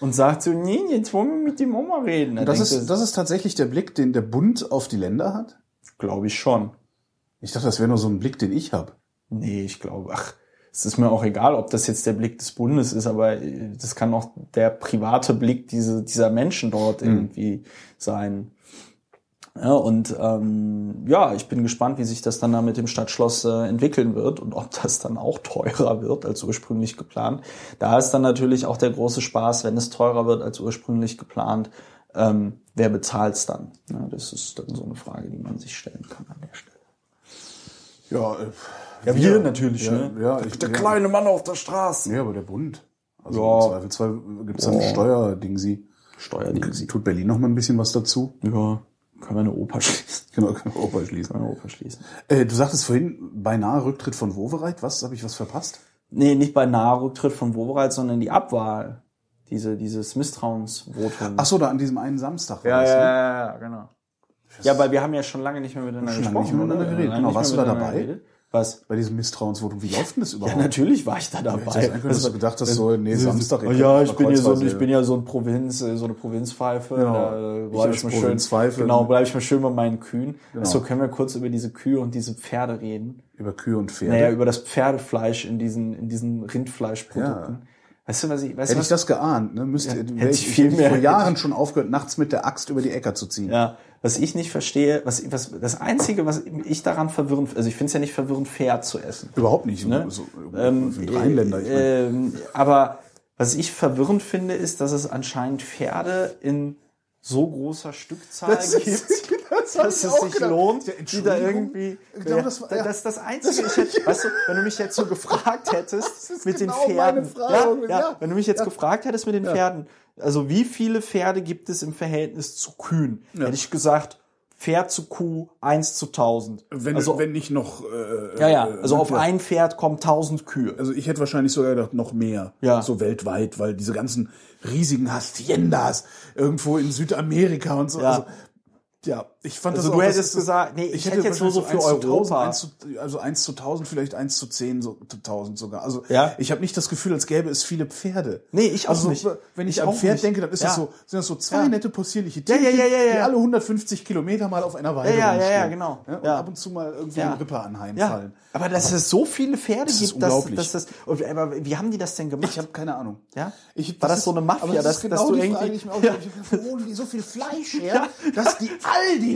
und sagt so, nee, jetzt wollen wir mit dem mal reden. das, ist, das ist tatsächlich der Blick, den der Bund auf die Länder hat? glaube ich schon. Ich dachte, das wäre nur so ein Blick, den ich habe. Nee, ich glaube, ach, es ist mir auch egal, ob das jetzt der Blick des Bundes ist, aber äh, das kann auch der private Blick diese, dieser Menschen dort irgendwie sein. Ja, und ähm, ja, ich bin gespannt, wie sich das dann da mit dem Stadtschloss äh, entwickeln wird und ob das dann auch teurer wird als ursprünglich geplant. Da ist dann natürlich auch der große Spaß, wenn es teurer wird als ursprünglich geplant, ähm, wer bezahlt's dann? Ja, das ist dann so eine Frage, die man sich stellen kann an der Stelle. Ja, äh, Ja, wir natürlich, ja, ne? Ja, ich, Der ja. kleine Mann auf der Straße. Ja, aber der Bund. Also Ja. im Zweifelsfall gibt's dann ein Steuerding sie. Steuerding. Tut Berlin noch mal ein bisschen was dazu? Ja, können wir eine Oper schließen. *laughs* Genau, können wir Opa schließen. Können wir eine Oper schließen. Äh, du sagtest vorhin, beinahe Rücktritt von Wowereit. Was? Habe ich was verpasst? Nee, nicht bei Nahrücktritt von Wowereit, sondern die Abwahl. Diese, dieses Misstrauensvotum. Ach so, da an diesem einen Samstag war ja, das, ja, ne? ja, ja, genau. Ja, weil wir haben ja schon lange nicht mehr miteinander Schon lange gesprochen. nicht mehr miteinander geredet. Lange Genau, warst du da dabei? geredet. Was? Bei diesem Misstrauensvotum. Wie läuft denn das Ja, überhaupt? natürlich war ich da dabei. hätte sein können, dass du gedacht hast, so, nee, Samstag, Oh, ich ja, kann ich bin ja so, ich bin ja so ein Provinz, äh, so eine Provinzpfeife. Genau. Da Ich bleib als ich mal schön, genau, bleib ich mal schön bei meinen Kühen. Genau. So können wir kurz über diese Kühe und diese Pferde reden. Über Kühe und Pferde. Naja, über das Pferdefleisch in diesen, in diesen Rindfleischprodukten. Weißt du, was ich, weißt Hätte ich was, das geahnt, ne? Müsste, Ja, hätte ich, ich viel ich mehr- vor Jahren schon aufgehört, nachts mit der Axt über die Äcker zu ziehen. ja, was ich nicht verstehe, was, was, das einzige, was ich daran verwirrend, also ich finde es ja nicht verwirrend, Pferd zu essen. Überhaupt nicht. Ne? So, Ähm, Rheinländer. Ich meine, ähm, aber was ich verwirrend finde, ist, dass es anscheinend Pferde in so großer Stückzahl Das ist- gibt, *laughs* das hab dass es sich gedacht. lohnt, Ja, die da irgendwie. Ja, das war- das, ja. das ist das Einzige. Ich hätte, weißt du, wenn du mich jetzt so *laughs* gefragt hättest ist mit genau den Pferden, Frage. ja, ja, Ja. wenn du mich jetzt gefragt hättest mit den Pferden, also wie viele Pferde gibt es im Verhältnis zu Kühen? Hätte ich gesagt, Pferd zu Kuh 1 zu 1000. wenn, also, wenn nicht noch. Äh, ja, ja, äh, also auf ein Pferd kommen 1000 Kühe. Also ich hätte wahrscheinlich sogar gedacht, noch mehr. Ja. So weltweit, weil diese ganzen riesigen Haciendas irgendwo in Südamerika und so. Ja. Also, ja, ich fand Also das du auch, das hättest ist- gesagt, nee, ich hätte jetzt nur so für 1 zu Europa. 1000, 1 zu, also 1 zu 1000, vielleicht 1 zu 10, so zu 1000 sogar. Also Ja. ich habe nicht das Gefühl, als gäbe es viele Pferde. Nee, ich auch also, nicht. Wenn ich, Ich an Pferd nicht. denke, dann ist Ja. das so, sind das so zwei Ja. nette possierliche Tierchen, die alle 150 Kilometer mal auf einer Weide Ja, ja, ja, genau. Und ab und zu mal irgendwie Ja. ein Ripper anheimfallen. Aber dass es so viele Pferde Das ist gibt, dass, unglaublich. dass das. und- Aber wie haben die das denn gemacht? Ich habe keine Ahnung. Ja? Ich, War das so eine Mafia, das dass- ist genau dass du die irgendwie- Frage, die ich mir auch Ja. ich wo holen die so viel Fleisch *laughs* her, dass die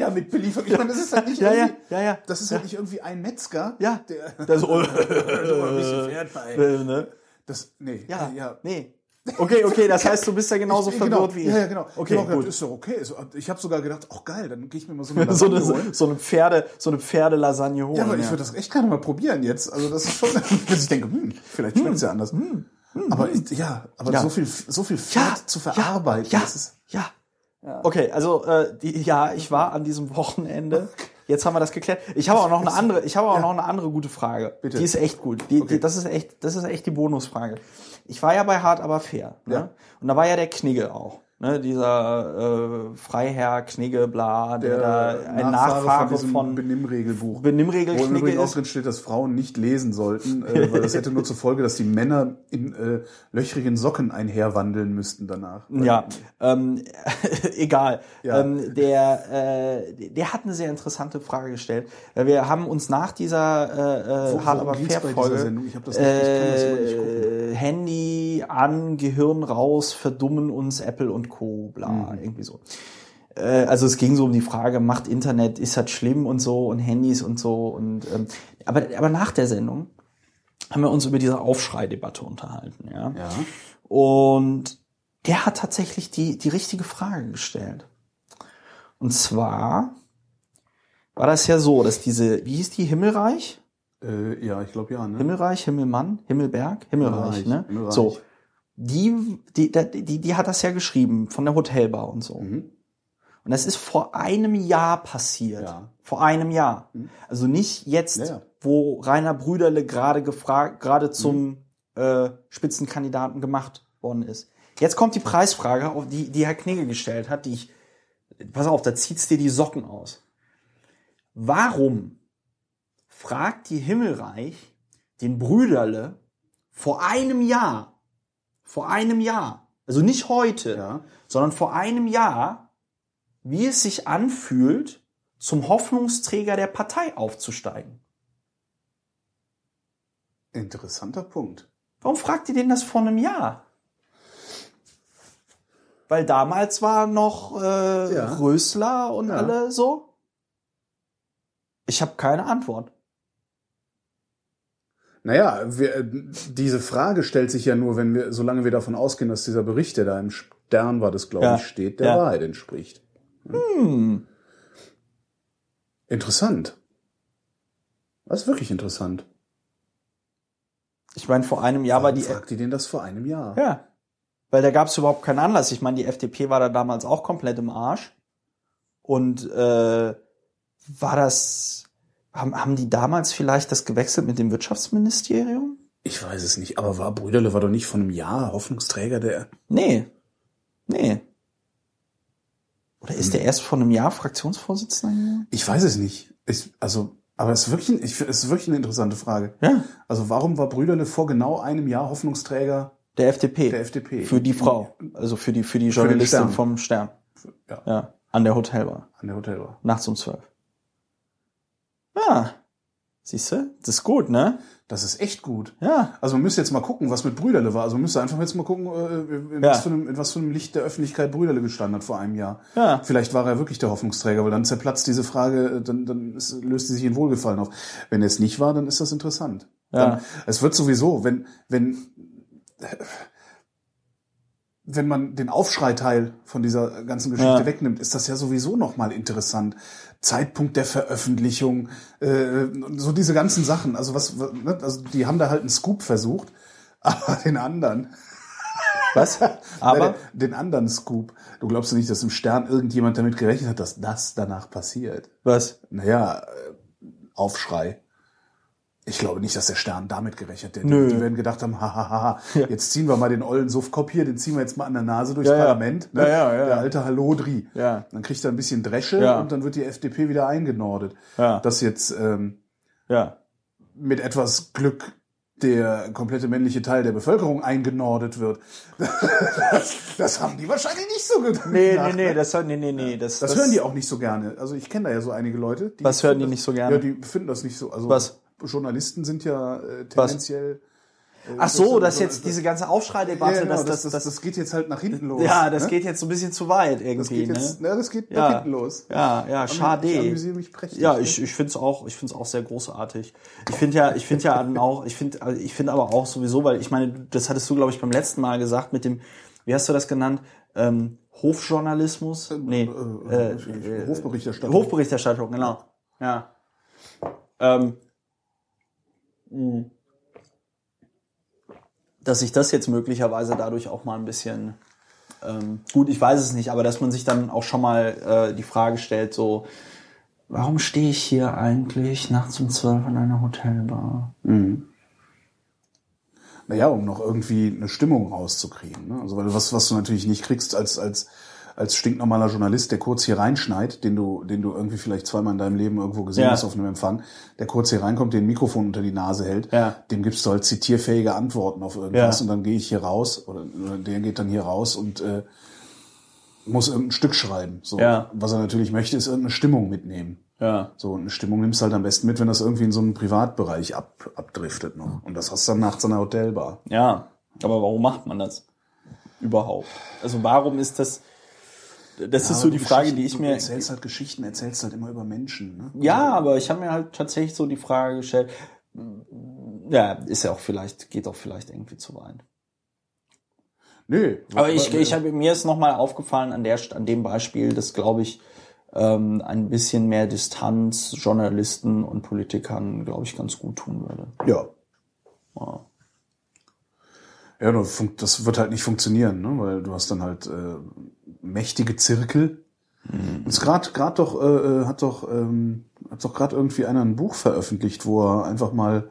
Aldi damit beliefern? Ich meine, das ist halt nicht Ja, ja, irgendwie, ja, ja. das ist halt nicht irgendwie ein Metzger, Ja. der Das, *laughs* oh, ein bisschen Pferd bei. äh, ne? Das, nee, Ja, ja, ja. nee. Okay, okay, das *laughs* heißt, du bist ja genauso Ich- verwirrt genau, wie ich. Ja, ja, genau. Okay, gedacht, gut. ist doch okay. So, Ich habe sogar gedacht, ach geil, dann gehe ich mir mal so eine *laughs* So Lasagne eine, holen. so eine Pferde, so eine Pferdelasagne holen. Ja, aber ich würde das echt gerne mal probieren jetzt. Also das ist schon, dass ich denke, hm, vielleicht schmeckt's ja anders. aber ich, ja, aber Ja. so viel, so viel Pferd zu verarbeiten, Ja, das ist ja. Okay, also äh, die, ja, ich war an diesem Wochenende. Jetzt haben wir das geklärt. Ich habe auch noch eine andere, ich habe auch noch eine andere gute Frage. Bitte. Die ist echt gut. Die, Okay. die, das ist echt, das ist echt die Bonusfrage. Ich war ja bei Hart aber fair. Ne? Ja. Und da war ja der Knigge auch. Ne? Dieser äh, Freiherr Knigge, bla, der, da ein Nachfahre, diesem von, Benimmregelbuch. Benimmregel Wo im Knigge Übrigen auch drin steht, dass Frauen nicht lesen sollten, äh, weil das hätte nur zur Folge, dass die Männer in äh, löchrigen Socken einherwandeln müssten danach. Ja, ähm, *laughs* egal. Ja. Ähm, der, äh, der hat eine sehr interessante Frage gestellt. Äh, Wir haben uns nach dieser äh, äh, worum aber fair Folge? Ich hab das nicht- ich kann das immer nicht äh, Handy an, Gehirn raus, verdummen uns Apple und Co. Bla, Mhm. irgendwie so. Äh, Also es ging so um die Frage, macht Internet, ist das schlimm und so und Handys und so und ähm, aber aber nach der Sendung haben wir uns über diese Aufschreidebatte unterhalten, ja. Ja. Und der hat tatsächlich die, die richtige Frage gestellt. Und zwar war das ja so, dass diese, wie hieß die, Himmelreich? Äh, ja, ich glaube ja. Ne? Himmelreich, Himmelmann, Himmelberg, Himmelreich, Himmelreich, ne? Himmelreich. So. Die, die, die, die, hat das ja geschrieben von der Hotelbar und so. Mhm. Und das ist vor einem Jahr passiert. Ja. Vor einem Jahr. Also nicht jetzt, Ja, ja. wo Rainer Brüderle gerade gefragt, gerade Mhm. zum äh, Spitzenkandidaten gemacht worden ist. Jetzt kommt die Preisfrage, auf die, die Herr Knigge gestellt hat, die ich, pass auf, da zieht's dir die Socken aus. Warum fragt die Himmelreich den Brüderle vor einem Jahr, vor einem Jahr, also nicht heute, Ja. sondern vor einem Jahr, wie es sich anfühlt, zum Hoffnungsträger der Partei aufzusteigen. Interessanter Punkt. Warum fragt ihr den das vor einem Jahr? Weil damals war noch äh, Ja. Rösler und Ja. alle so. Ich habe keine Antwort. Naja, wir, äh, diese Frage stellt sich ja nur, wenn wir, solange wir davon ausgehen, dass dieser Bericht, der da im Stern war, das glaube Ja. ich, steht, der Ja. Wahrheit entspricht. Hm. Interessant. Das ist wirklich interessant. Ich meine, vor einem Jahr war die. Fragt die denn das vor einem Jahr? Ja. Weil da gab es überhaupt keinen Anlass. Ich meine, die FDP war da damals auch komplett im Arsch. Und äh, war das. Haben, haben die damals vielleicht das gewechselt mit dem Wirtschaftsministerium? Ich weiß es nicht, aber war Brüderle war doch nicht von einem Jahr Hoffnungsträger der. Nee. Nee. Oder ist der erst vor einem Jahr Fraktionsvorsitzender? Ich weiß es nicht. Ich, also, aber es ist wirklich, ich, es ist wirklich eine interessante Frage. Ja. Also warum war Brüderle vor genau einem Jahr Hoffnungsträger Der FDP. der FDP? Für die Frau. Also für die, für die Journalistin Stern. vom Stern. Ja, Ja. An der Hotelbar. an der Hotelbar. Nachts um zwölf. Ja. Siehst du? Das ist gut, ne? Das ist echt gut. Ja. Also man müsste jetzt mal gucken, was mit Brüderle war. Also man müsste einfach jetzt mal gucken, äh, in, Ja. was für einem, in was für einem Licht der Öffentlichkeit Brüderle gestanden hat vor einem Jahr. Ja. Vielleicht war er wirklich der Hoffnungsträger, weil dann zerplatzt diese Frage, äh, dann, dann ist, löst sie sich in Wohlgefallen auf. Wenn er es nicht war, dann ist das interessant. Ja. Dann, es wird sowieso, wenn, wenn, wenn man den Aufschreiteil von dieser ganzen Geschichte Ja. wegnimmt, ist das ja sowieso nochmal interessant. Zeitpunkt der Veröffentlichung, äh, so diese ganzen Sachen. Also was, was- ne? also die haben da halt einen Scoop versucht, *laughs* aber den anderen, Was? *laughs* Aber den anderen Scoop. Du glaubst nicht, dass im Stern irgendjemand damit gerechnet hat, dass das danach passiert. was? Naja, äh, Aufschrei. Ich glaube nicht, dass der Stern damit gerechnet hat. Die, Nö. die werden gedacht haben, *laughs* hahaha, jetzt ziehen wir mal den ollen Suffkopf hier, den ziehen wir jetzt mal an der Nase durchs Ja, ja. Parlament. Ne? Ja, ja, ja. Der alte Hallodri. Ja. Dann kriegt er ein bisschen Dresche Ja. und dann wird die FDP wieder eingenordet. Ja. Dass jetzt ähm, Ja. mit etwas Glück der komplette männliche Teil der Bevölkerung eingenordet wird. *laughs* Das, das haben die wahrscheinlich nicht so gedacht. Nee, nee, ne? nee, das, nee, nee, nee. Das, Das, hören die auch nicht so gerne. Also ich kenne da ja so einige Leute. Die Was hören die finden nicht so das- gerne? Ja, die finden das nicht so. Also Was? Journalisten sind ja äh, tendenziell. äh, Ach so, das- dass jetzt diese ganze Aufschreidebatte, ja, genau, dass das, das, das, das, geht jetzt halt nach hinten los. ja, das ne? geht jetzt so ein bisschen zu weit das irgendwie, geht jetzt, ne? ne? das geht Ja. nach hinten los. Ja, ja, Ich schade. amüsiere mich prächtig. Ja, ne? ich, ich finde es auch, ich finde es auch sehr großartig. Ich finde ja, ich finde ja auch, ich finde, also ich finde aber auch sowieso, weil ich meine, das hattest du, glaube ich, beim letzten Mal gesagt mit dem, wie hast du das genannt? Ähm, Hofjournalismus? Nee, äh, äh, Hofberichterstattung. Hofberichterstattung, genau. Ja. Ähm. Dass sich das jetzt möglicherweise dadurch auch mal ein bisschen ähm, gut, ich weiß es nicht, aber dass man sich dann auch schon mal äh, die Frage stellt, so, warum stehe ich hier eigentlich nachts um zwölf in einer Hotelbar? Naja, um noch irgendwie eine Stimmung rauszukriegen. Ne? Also weil was, was du natürlich nicht kriegst als, als, als stinknormaler Journalist, der kurz hier reinschneit, den du, den du irgendwie vielleicht zweimal in deinem Leben irgendwo gesehen Ja. hast auf einem Empfang, der kurz hier reinkommt, den Mikrofon unter die Nase hält, Ja. dem gibst du halt zitierfähige Antworten auf irgendwas Ja. und dann gehe ich hier raus oder, oder der geht dann hier raus und äh, muss irgendein Stück schreiben. So. Ja. Was er natürlich möchte, ist irgendeine Stimmung mitnehmen. Ja. So, und eine Stimmung nimmst du halt am besten mit, wenn das irgendwie in so einen Privatbereich ab, abdriftet noch. Und das hast du dann nachts an der Hotelbar. Ja, aber warum macht man das überhaupt? Also warum ist das, das ist so die du Frage, die ich du mir, erzählst halt Geschichten, erzählst halt immer über Menschen. Ne? ja, aber ich habe mir halt tatsächlich so die Frage gestellt, ja, ist ja auch vielleicht, geht auch vielleicht irgendwie zu weit. Nee. Aber ich, ich habe mir ist nochmal aufgefallen an der an dem Beispiel, dass glaube ich ähm, ein bisschen mehr Distanz Journalisten und Politikern, glaube ich, ganz gut tun würde. ja. Ja. Ja, das wird halt nicht funktionieren, ne? weil du hast dann halt äh, mächtige Zirkel. Mhm. Und es gerade gerade doch äh, äh, hat doch ähm, hat doch gerade irgendwie einer ein Buch veröffentlicht, wo er einfach mal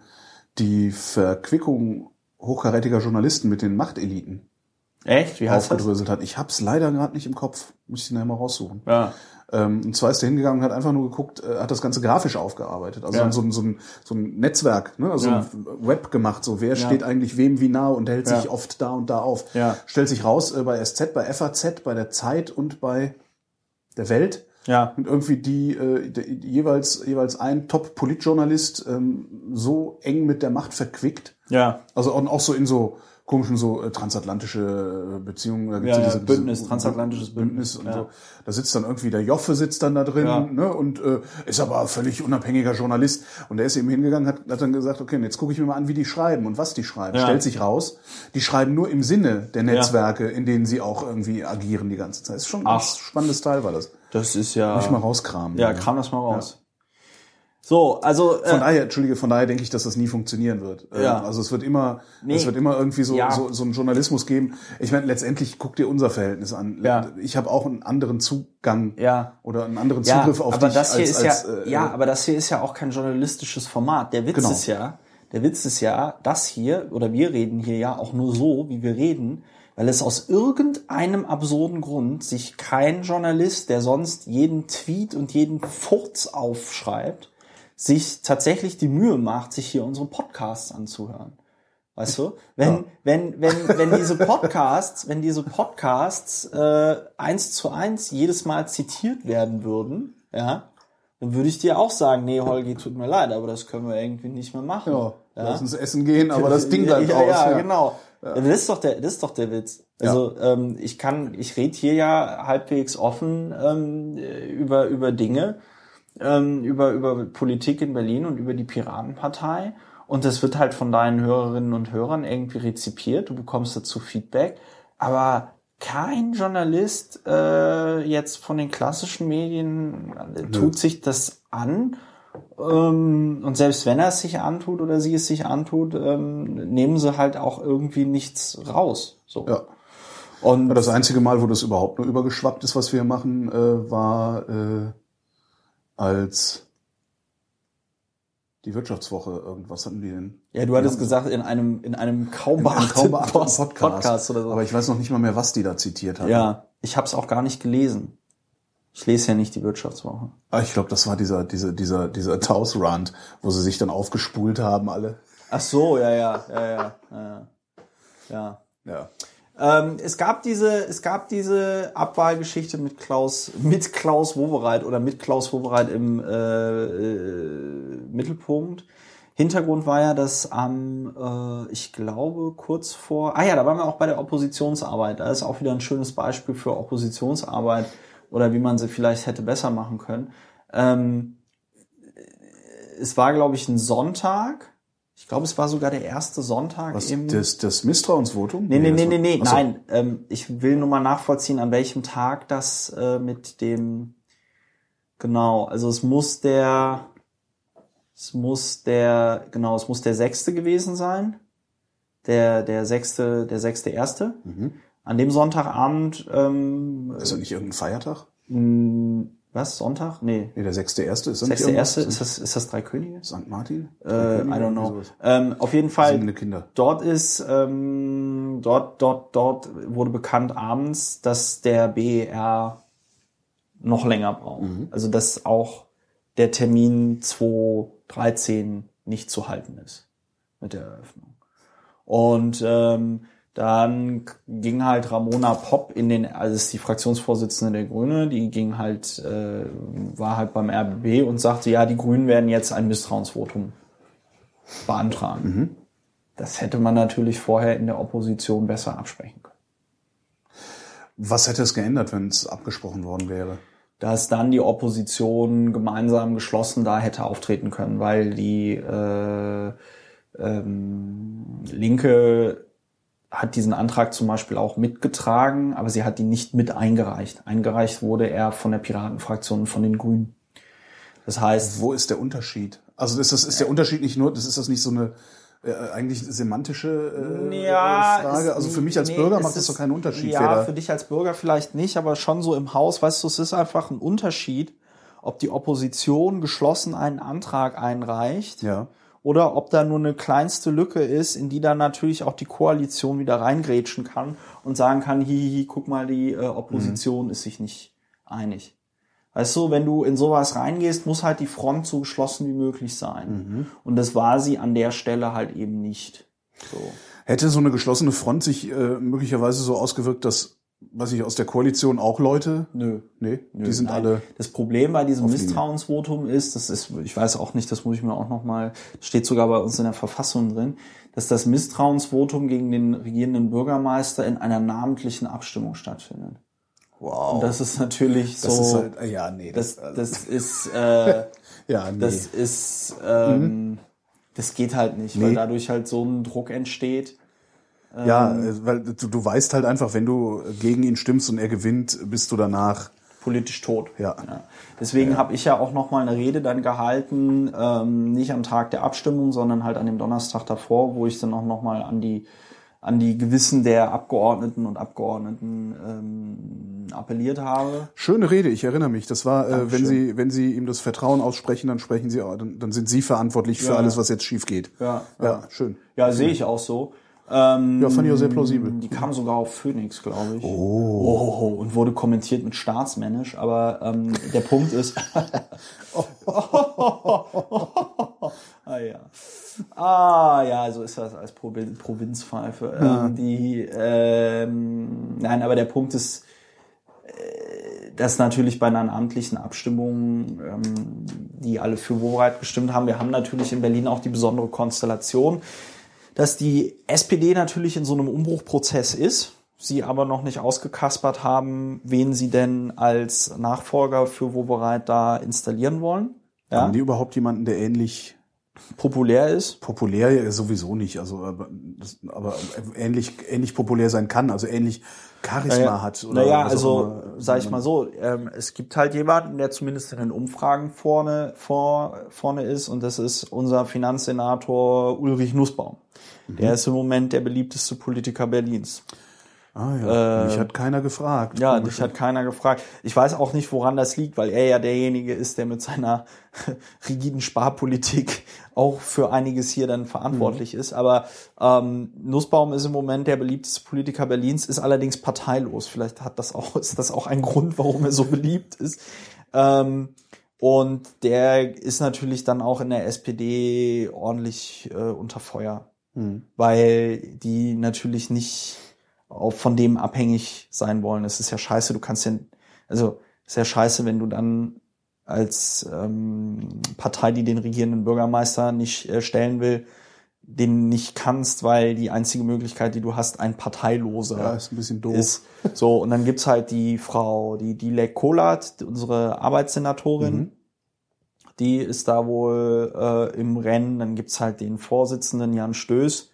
die Verquickung hochkarätiger Journalisten mit den Machteliten Echt? Wie heißt das? aufgedröselt hat. Ich hab's leider gerade nicht im Kopf. Muss ich nachher mal raussuchen. Ja. Ähm, und zwar ist er hingegangen und hat einfach nur geguckt, äh, hat das Ganze grafisch aufgearbeitet. Also Ja. so, ein, so, ein, so ein Netzwerk, ne? also Ja. ein Web gemacht, so wer steht eigentlich wem wie nah und hält Ja. sich oft da und da auf. Ja. Stellt sich raus äh, bei SZ, bei FAZ, bei der Zeit und bei der Welt. Ja. Und irgendwie die, äh, die jeweils, jeweils ein Top-Politjournalist ähm, so eng mit der Macht verquickt. Ja. Also auch, auch so in so komischen so äh, transatlantische äh, Beziehungen. Da gibt's Ja, ja diese, Bündnis, diese, transatlantisches Bündnis, und ja. so. Da sitzt dann irgendwie der Joffe sitzt dann da drin Ja. ne, und äh, ist aber völlig unabhängiger Journalist. Und der ist eben hingegangen, hat, hat dann gesagt, okay, jetzt gucke ich mir mal an, wie die schreiben und was die schreiben. Stellt sich raus, die schreiben nur im Sinne der Netzwerke, in denen sie auch irgendwie agieren die ganze Zeit. Ist schon ein Ach. spannendes Teil, war das. Das ist ja. Muss ich mal rauskramen. Ja, kram das mal raus. So, also Von äh, daher, entschuldige, von daher denke ich, dass das nie funktionieren wird. Ähm, Ja. Also es wird immer, Nee. es wird immer irgendwie so, Ja. so, so einen Journalismus geben. Ich meine, letztendlich guck dir unser Verhältnis an. Ja. Ich habe auch einen anderen Zugang Ja. oder einen anderen ja, Zugriff auf aber dich das hier als, ist als, ja, äh, ja, aber das hier ist ja auch kein journalistisches Format. Der Witz Genau. ist ja, der Witz ist ja, das hier oder wir reden hier ja auch nur so, wie wir reden, weil es aus irgendeinem absurden Grund sich kein Journalist, der sonst jeden Tweet und jeden Furz aufschreibt, sich tatsächlich die Mühe macht, sich hier unsere Podcasts anzuhören. Weißt du? Wenn, Ja. wenn, wenn, wenn diese Podcasts, wenn diese Podcasts äh, eins zu eins jedes Mal zitiert werden würden, ja, dann würde ich dir auch sagen, nee, Holgi, tut mir leid, aber das können wir irgendwie nicht mehr machen. ja, lass uns essen gehen, aber das Ding ja, bleibt ja, aus. Ja, genau. Das ist doch der, das ist doch der Witz. Also ähm, ich kann, ich rede hier ja halbwegs offen ähm, über über Dinge, ähm, über über Politik in Berlin und über die Piratenpartei und das wird halt von deinen Hörerinnen und Hörern irgendwie rezipiert. Du bekommst dazu Feedback, aber kein Journalist äh, jetzt von den klassischen Medien äh, tut sich das an. Ähm, und selbst wenn er es sich antut oder sie es sich antut, ähm, nehmen sie halt auch irgendwie nichts raus. So. Ja. Und Ja, Das einzige Mal, wo das überhaupt nur übergeschwappt ist, was wir machen, äh, war äh, als die Wirtschaftswoche irgendwas hatten die denn? ja, du hattest gesagt, in einem, in einem kaum beachteten Podcast. Podcast oder so. Aber ich weiß noch nicht mal mehr, was die da zitiert haben. ja, ich habe es auch gar nicht gelesen. Ich lese ja nicht die Wirtschaftswoche. Ah, ich glaube, das war dieser, dieser, dieser, dieser Taus-Rand, wo sie sich dann aufgespult haben, alle. Ach so, ja, ja, ja, ja, ja. ja. Ja. Ähm, es gab diese, es gab diese Abwahlgeschichte mit Klaus, mit Klaus Wowereit oder mit Klaus Wowereit im äh, äh, Mittelpunkt. Hintergrund war ja, dass am, äh, ich glaube, kurz vor, ah ja, da waren wir auch bei der Oppositionsarbeit. Da ist auch wieder ein schönes Beispiel für Oppositionsarbeit oder wie man sie vielleicht hätte besser machen können. Ähm, es war, glaube ich, ein Sonntag. Ich glaube, es war sogar der erste Sonntag Was, im das, das Misstrauensvotum? Nee, nee, nee, nee, nee, Ach so. nein. Ähm, ich will nur mal nachvollziehen, an welchem Tag das äh, mit dem genau, also es muss der es muss der genau, es muss der sechste gewesen sein. Der der sechste, der sechste erste. Mhm. An dem Sonntagabend ähm, das nicht irgendein Feiertag? Was Sonntag? Nee. Nee, der sechste erste. Ist das Sechste erste, ist das ist das drei Könige? St. Martin? Äh, I don't know. Ähm, auf jeden Fall Singende Kinder. Dort ist, ähm, dort, dort, dort wurde bekannt abends, dass der BER noch länger braucht. Also dass auch der Termin 2013 nicht zu halten ist mit der Eröffnung. Und ähm, dann ging halt Ramona Popp in den, also ist die Fraktionsvorsitzende der Grüne, die ging halt, äh, war halt beim RBB und sagte, ja, die Grünen werden jetzt ein Misstrauensvotum beantragen. Das hätte man natürlich vorher in der Opposition besser absprechen können. Was hätte es geändert, wenn es abgesprochen worden wäre? Dass dann die Opposition gemeinsam geschlossen da hätte auftreten können, weil die äh, ähm, Linke hat diesen Antrag zum Beispiel auch mitgetragen, aber sie hat ihn nicht mit eingereicht. Eingereicht wurde er von der Piratenfraktion und von den Grünen. Das heißt, Wo ist der Unterschied? Also ist das ist der Unterschied nicht nur, das ist das nicht so eine äh, eigentlich semantische äh, Ja, Frage? Also für mich als nee, Bürger macht das ist- doch keinen Unterschied. Ja, für dich als Bürger vielleicht nicht, aber schon so im Haus, weißt du, es ist einfach ein Unterschied, ob die Opposition geschlossen einen Antrag einreicht ja. Oder ob da nur eine kleinste Lücke ist, in die dann natürlich auch die Koalition wieder reingrätschen kann und sagen kann, hihihi, guck mal, die äh, Opposition Mhm. ist sich nicht einig. Weißt du, wenn du in sowas reingehst, muss halt die Front so geschlossen wie möglich sein. Mhm. Und das war sie an der Stelle halt eben nicht. So. Hätte so eine geschlossene Front sich äh, möglicherweise so ausgewirkt, dass, weiß ich, aus der Koalition auch Leute? Nö. Nee, Nö, die sind nein. alle. Das Problem bei diesem. Misstrauensvotum ist, das ist, ich weiß auch nicht, das muss ich mir auch noch mal, steht sogar bei uns in der Verfassung drin, dass das Misstrauensvotum gegen den regierenden Bürgermeister in einer namentlichen Abstimmung stattfindet. Wow. Und das ist natürlich so, das ist halt, äh, ja, nee. das, also- das ist, *laughs* äh, ja, nee. das ist, ähm, das geht halt nicht, weil Nee. dadurch halt so ein Druck entsteht. Ja, ähm, äh, weil du, du weißt halt einfach, wenn du gegen ihn stimmst und er gewinnt, bist du danach politisch tot. Ja. Deswegen habe ich ja auch noch mal eine Rede dann gehalten, ähm, nicht am Tag der Abstimmung, sondern halt an dem Donnerstag davor, wo ich dann auch noch mal an die an die Gewissen der Abgeordneten und Abgeordneten ähm, appelliert habe. Schöne Rede, ich erinnere mich. Das war, äh, wenn. Sie, wenn Sie ihm das Vertrauen aussprechen, dann sprechen Sie, dann, dann sind Sie verantwortlich für Ja. alles, was jetzt schief geht. Ja, ja, schön. Ja, sehe ich auch so. Ähm, Ja, fand ich auch sehr plausibel. Die kam sogar auf Phoenix, glaube ich. Oh. Und wurde kommentiert mit staatsmännisch, aber ähm, der Punkt ist. *laughs* ah ja. Ah ja, so ist das als Provi- Provinzpfeife. Ähm, die, ähm, nein, aber der Punkt ist, äh, dass natürlich bei einer amtlichen Abstimmung, ähm, die alle für Wohlreit gestimmt haben, wir haben natürlich in Berlin auch die besondere Konstellation, dass die SPD natürlich in so einem Umbruchprozess ist, sie aber noch nicht ausgekaspert haben, wen sie denn als Nachfolger für Wobereit da installieren wollen. Ja, Haben die überhaupt jemanden, der ähnlich populär ist. populär ja, sowieso nicht, also aber, das, aber ähnlich ähnlich populär sein kann, also ähnlich Charisma hat oder naja, also immer. sag ich mal so, ähm, es gibt halt jemanden, der zumindest in den Umfragen vorne vor, vorne ist und das ist unser Finanzsenator Ulrich Nussbaum. Der ist im Moment der beliebteste Politiker Berlins. Ah ja, mich hat keiner gefragt. Äh, Ja, Komisch. dich hat keiner gefragt. Ich weiß auch nicht, woran das liegt, weil er ja derjenige ist, der mit seiner *laughs* rigiden Sparpolitik auch für einiges hier dann verantwortlich ist. Aber ähm, Nussbaum ist im Moment der beliebteste Politiker Berlins, ist allerdings parteilos. Vielleicht hat das auch, *laughs* ist das auch ein Grund, warum er so beliebt ist. Ähm, und der ist natürlich dann auch in der SPD ordentlich äh, unter Feuer, weil die natürlich nicht auch von dem abhängig sein wollen. Es ist ja scheiße, du kannst ja, also es ist ja scheiße, wenn du dann als ähm, Partei, die den regierenden Bürgermeister nicht äh, stellen will, den nicht kannst, weil die einzige Möglichkeit, die du hast, ein Parteiloser Ja, ist ein bisschen doof. ist. So, und dann gibt's halt die Frau, die Dilek Kolat, unsere Arbeitssenatorin, die ist da wohl äh, im Rennen. Dann gibt's halt den Vorsitzenden Jan Stöß,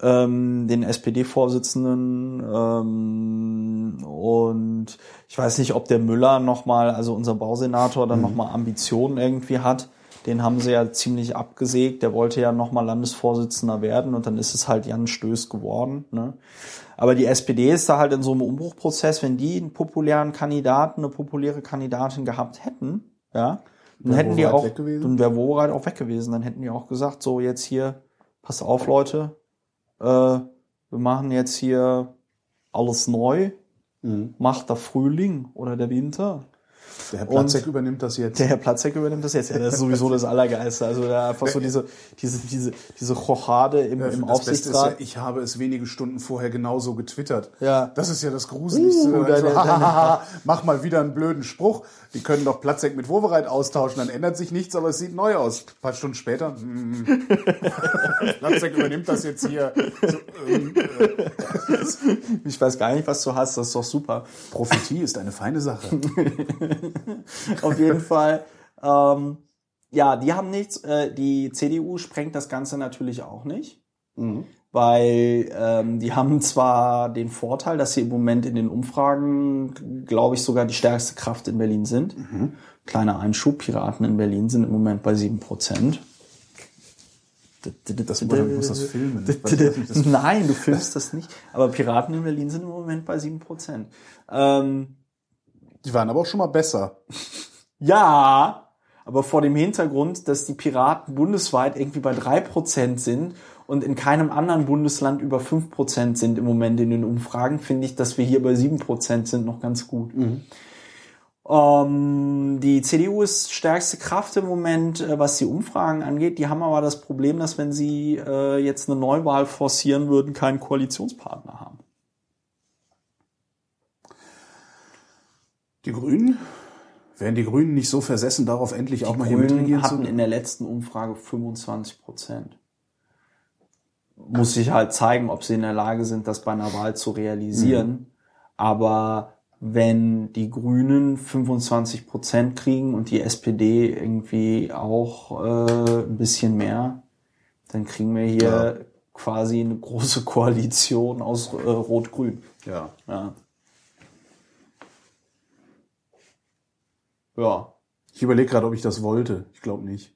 ähm, den SPD-Vorsitzenden ähm, und ich weiß nicht, ob der Müller nochmal, also unser Bausenator, dann noch nochmal Ambitionen irgendwie hat. Den haben sie ja ziemlich abgesägt. Der wollte ja nochmal Landesvorsitzender werden und dann ist es halt Jan Stöß geworden. Ne? Aber die SPD ist da halt in so einem Umbruchprozess. Wenn die einen populären Kandidaten, eine populäre Kandidatin gehabt hätten, ja, dann hätten die auch, weg gewesen? dann wäre Wowereit auch weg gewesen. Dann hätten die auch gesagt, so jetzt hier, pass auf Leute, äh, wir machen jetzt hier alles neu, Mhm. macht der Frühling oder der Winter. Der Herr Platzek übernimmt das jetzt. Der Herr Platzek übernimmt das jetzt. Ja, das ist sowieso das Allergeilste. Also da einfach so diese, diese, diese, diese Rochade im, im das Beste ist ja, Aufsichtsrat. ich habe es wenige Stunden vorher genauso getwittert. Ja. Das ist ja das Gruseligste. Uh, Also, deine- *laughs* deine- mach mal wieder einen blöden Spruch. Die können doch Platzek mit Wowereit austauschen, dann ändert sich nichts, aber es sieht neu aus. Ein paar Stunden später. hm. *laughs* Platzek übernimmt das jetzt hier. So, ähm, Ich weiß gar nicht, was du hast. Das ist doch super. Prophetie ist eine feine Sache. *laughs* Auf jeden Fall. Ähm, ja, die haben nichts. Äh, die CDU sprengt das Ganze natürlich auch nicht. Weil ähm, die haben zwar den Vorteil, dass sie im Moment in den Umfragen, glaube ich, sogar die stärkste Kraft in Berlin sind. Kleiner Einschub, Piraten in Berlin sind im Moment bei 7 Prozent. Das muss, muss das filmen. Das- *laughs* Nein, du filmst das nicht. Aber Piraten in Berlin sind im Moment bei 7 Prozent. Ähm, Die waren aber auch schon mal besser. *laughs* Ja, aber vor dem Hintergrund, dass die Piraten bundesweit irgendwie bei drei Prozent sind und in keinem anderen Bundesland über fünf Prozent sind im Moment in den Umfragen, finde ich, dass wir hier bei sieben Prozent sind noch ganz gut. Ähm, die CDU ist stärkste Kraft im Moment, äh, was die Umfragen angeht. Die haben aber das Problem, dass wenn sie äh, jetzt eine Neuwahl forcieren würden, keinen Koalitionspartner haben. Die Grünen? Wären die Grünen nicht so versessen, darauf endlich auch mal hier Grünen mitregieren zu hatten in der letzten Umfrage 25 Prozent. Muss sich halt zeigen, ob sie in der Lage sind, das bei einer Wahl zu realisieren. Mhm. Aber wenn die Grünen 25 Prozent kriegen und die SPD irgendwie auch äh, ein bisschen mehr, dann kriegen wir hier Ja. quasi eine große *laughs* Koalition aus äh, Rot-Grün. Ja. Ja. Ja. Ich überlege gerade, ob ich das wollte. Ich glaube nicht.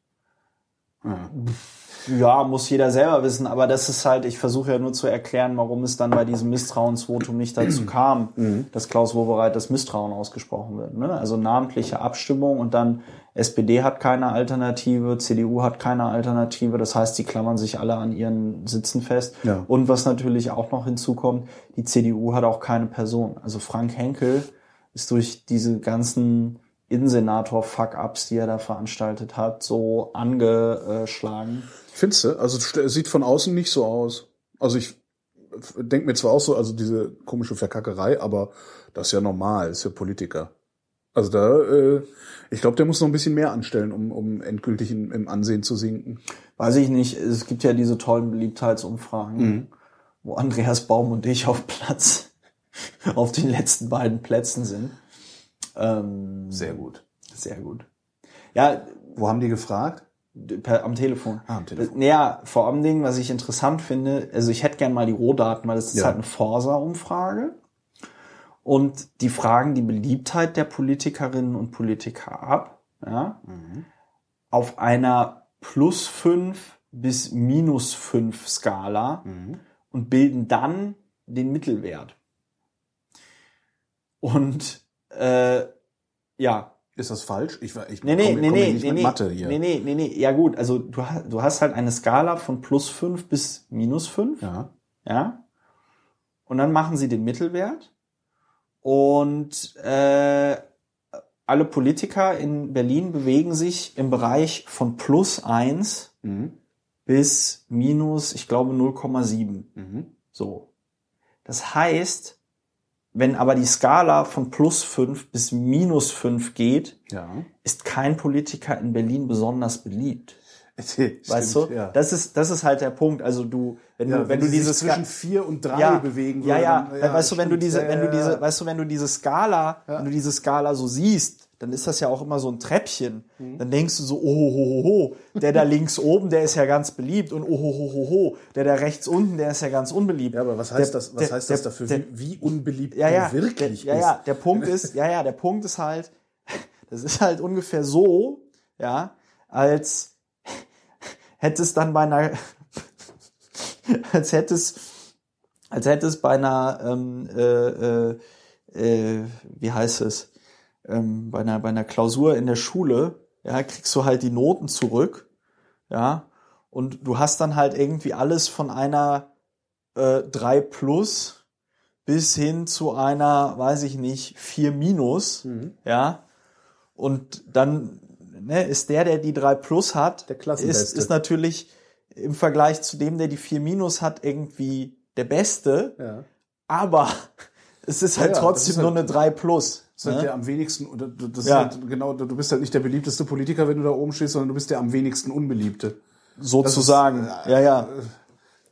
Ja. Muss jeder selber wissen, aber das ist halt, ich versuche ja nur zu erklären, warum es dann bei diesem Misstrauensvotum nicht dazu *clears throat* kam, dass Klaus Wowereit das Misstrauen ausgesprochen wird. Ne? Also namentliche Abstimmung und dann SPD hat keine Alternative, CDU hat keine Alternative, das heißt, die klammern sich alle an ihren Sitzen fest. Ja. Und was natürlich auch noch hinzukommt, die CDU hat auch keine Person. Also Frank Henkel ist durch diese ganzen Innensenator-Fuck-Ups, die er da veranstaltet hat, so angeschlagen. Findest du? Also es sieht von außen nicht so aus. Also ich denke mir zwar auch so, also diese komische Verkackerei, aber das ist ja normal, ist ja Politiker. Also da, äh, ich glaube, der muss noch ein bisschen mehr anstellen, um, um endgültig in, im Ansehen zu sinken. Weiß ich nicht, es gibt ja diese tollen Beliebtheitsumfragen, wo Andreas Baum und ich auf Platz, *laughs* auf den letzten beiden Plätzen sind. Ähm, Sehr gut. sehr gut. Ja, Wo haben die gefragt? per, am Telefon. Ah, am Telefon. Naja, vor allem Dingen, was ich interessant finde, also ich hätte gern mal die Rohdaten, weil das ist Ja. halt eine Forsa-Umfrage. Und die fragen die Beliebtheit der Politikerinnen und Politiker ab, ja, auf einer plus fünf bis minus fünf Skala und bilden dann den Mittelwert. Und äh, ja, Ist das falsch? Ich, war- ich Nee, nee, komm- nee, komm nee, nicht nee, mit nee, Mathe hier. nee, nee, nee, nee, ja gut, also du hast, du hast halt eine Skala von plus fünf bis minus fünf, Ja. ja, und dann machen sie den Mittelwert und äh, alle Politiker in Berlin bewegen sich im Bereich von plus eins Mhm. bis minus, ich glaube 0,7. Mhm. So. Das heißt, wenn aber die Skala von plus fünf bis minus fünf geht, Ja. ist kein Politiker in Berlin besonders beliebt. *laughs* Stimmt, Weißt du? Ja. Das ist, das ist halt der Punkt. Also du, wenn ja, du, wenn, du sie dieses sich zwischen vier und drei ja, bewegen ja, würde, ja, dann- weißt du, wenn du diese, Ja, wenn du ja, diese, ja. weißt du, wenn du diese Skala, Ja. wenn du diese Skala so siehst, dann ist das ja auch immer so ein Treppchen. Mhm. Dann denkst du so, oh, ho, ho, ho, ho, der da links oben, der ist ja ganz beliebt und oh, ho, ho, ho, ho, der da rechts unten, der ist ja ganz unbeliebt. Ja, aber was heißt Der- das, was der- heißt das der- dafür, der- wie, wie unbeliebt ja, ja, du wirklich der, ja, ja, der Punkt ist, ja, ja, der Punkt ist halt, *laughs* das ist halt ungefähr so, ja, als *laughs* hätte es dann bei einer, *laughs* als hätte es, als hätte es bei einer, ähm, äh, äh, äh, wie heißt es, ähm, bei einer, bei einer Klausur in der Schule, ja, kriegst du halt die Noten zurück, ja, und du hast dann halt irgendwie alles von einer äh, 3 plus bis hin zu einer, weiß ich nicht, 4 minus, Mhm. ja. Und dann ne, ist der, der die 3 plus hat, Der ist, ist natürlich im Vergleich zu dem, der die 4 minus hat, irgendwie der Beste. Ja. Aber es ist halt Ja, trotzdem das ist nur halt- eine 3 plus. Das ist halt Ne? der am wenigsten, oder du- das Ja. ist halt genau, du bist halt nicht der beliebteste Politiker, wenn du da oben stehst, sondern du bist der am wenigsten unbeliebte. Sozusagen. Das ist, ja, ja,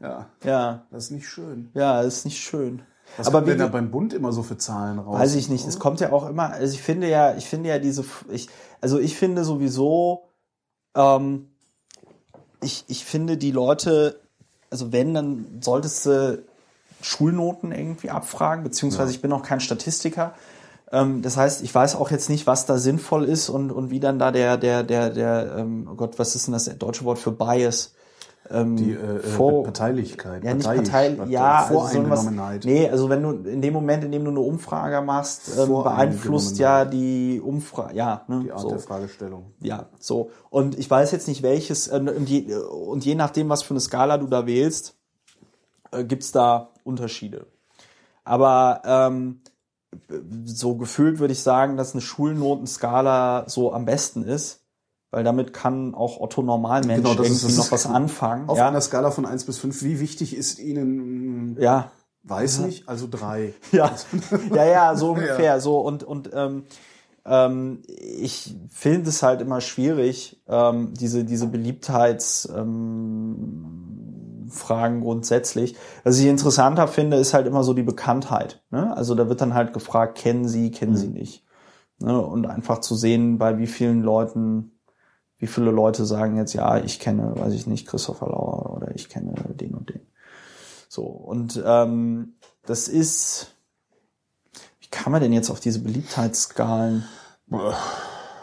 Ja, ja, das ist nicht schön. ja, ist nicht schön. Was Aber kommt denn da beim Bund immer so für Zahlen raus? Weiß ich nicht. Es kommt ja auch immer, also ich finde ja, ich finde ja diese, ich, also ich finde sowieso, ähm, ich, ich finde die Leute, also wenn, dann solltest du Schulnoten irgendwie abfragen, beziehungsweise ich bin auch kein Statistiker. Ähm, das heißt, ich weiß auch jetzt nicht, was da sinnvoll ist und, und wie dann da der, der, der, der, ähm, oh Gott, was ist denn das deutsche Wort für Bias? Ähm, Die äh, äh, Vor- Parteilichkeit. ja, nicht Partei, ja, also nee, also wenn du in dem Moment, in dem du eine Umfrage machst, ähm, beeinflusst ja die Umfrage, ja, ne, Die Art so. der Fragestellung. Ja, so. Und ich weiß jetzt nicht welches, äh, und je, und je nachdem, was für eine Skala du da wählst, äh, gibt's da Unterschiede. Aber ähm, so gefühlt würde ich sagen, dass eine Schulnotenskala so am besten ist, weil damit kann auch Otto Normalmensch Genau, das ist- irgendwie das noch ist was anfangen. Auf ja, einer Skala von 1 bis 5, wie wichtig ist Ihnen, ja, weiß nicht, also drei. *laughs* Ja, ja, ja, so *laughs* ungefähr. So und und ähm, ähm, ich finde es halt immer schwierig, ähm, diese diese Beliebtheits ähm, Fragen grundsätzlich. Was ich interessanter finde, ist halt immer so die Bekanntheit. Ne? Also da wird dann halt gefragt, kennen Sie, kennen Sie nicht. Ne? Und einfach zu sehen, bei wie vielen Leuten, wie viele Leute sagen jetzt, ja, ich kenne, weiß ich nicht, Christopher Lauer oder ich kenne den und den. So, und ähm, das ist, wie kann man denn jetzt auf diese Beliebtheitsskalen?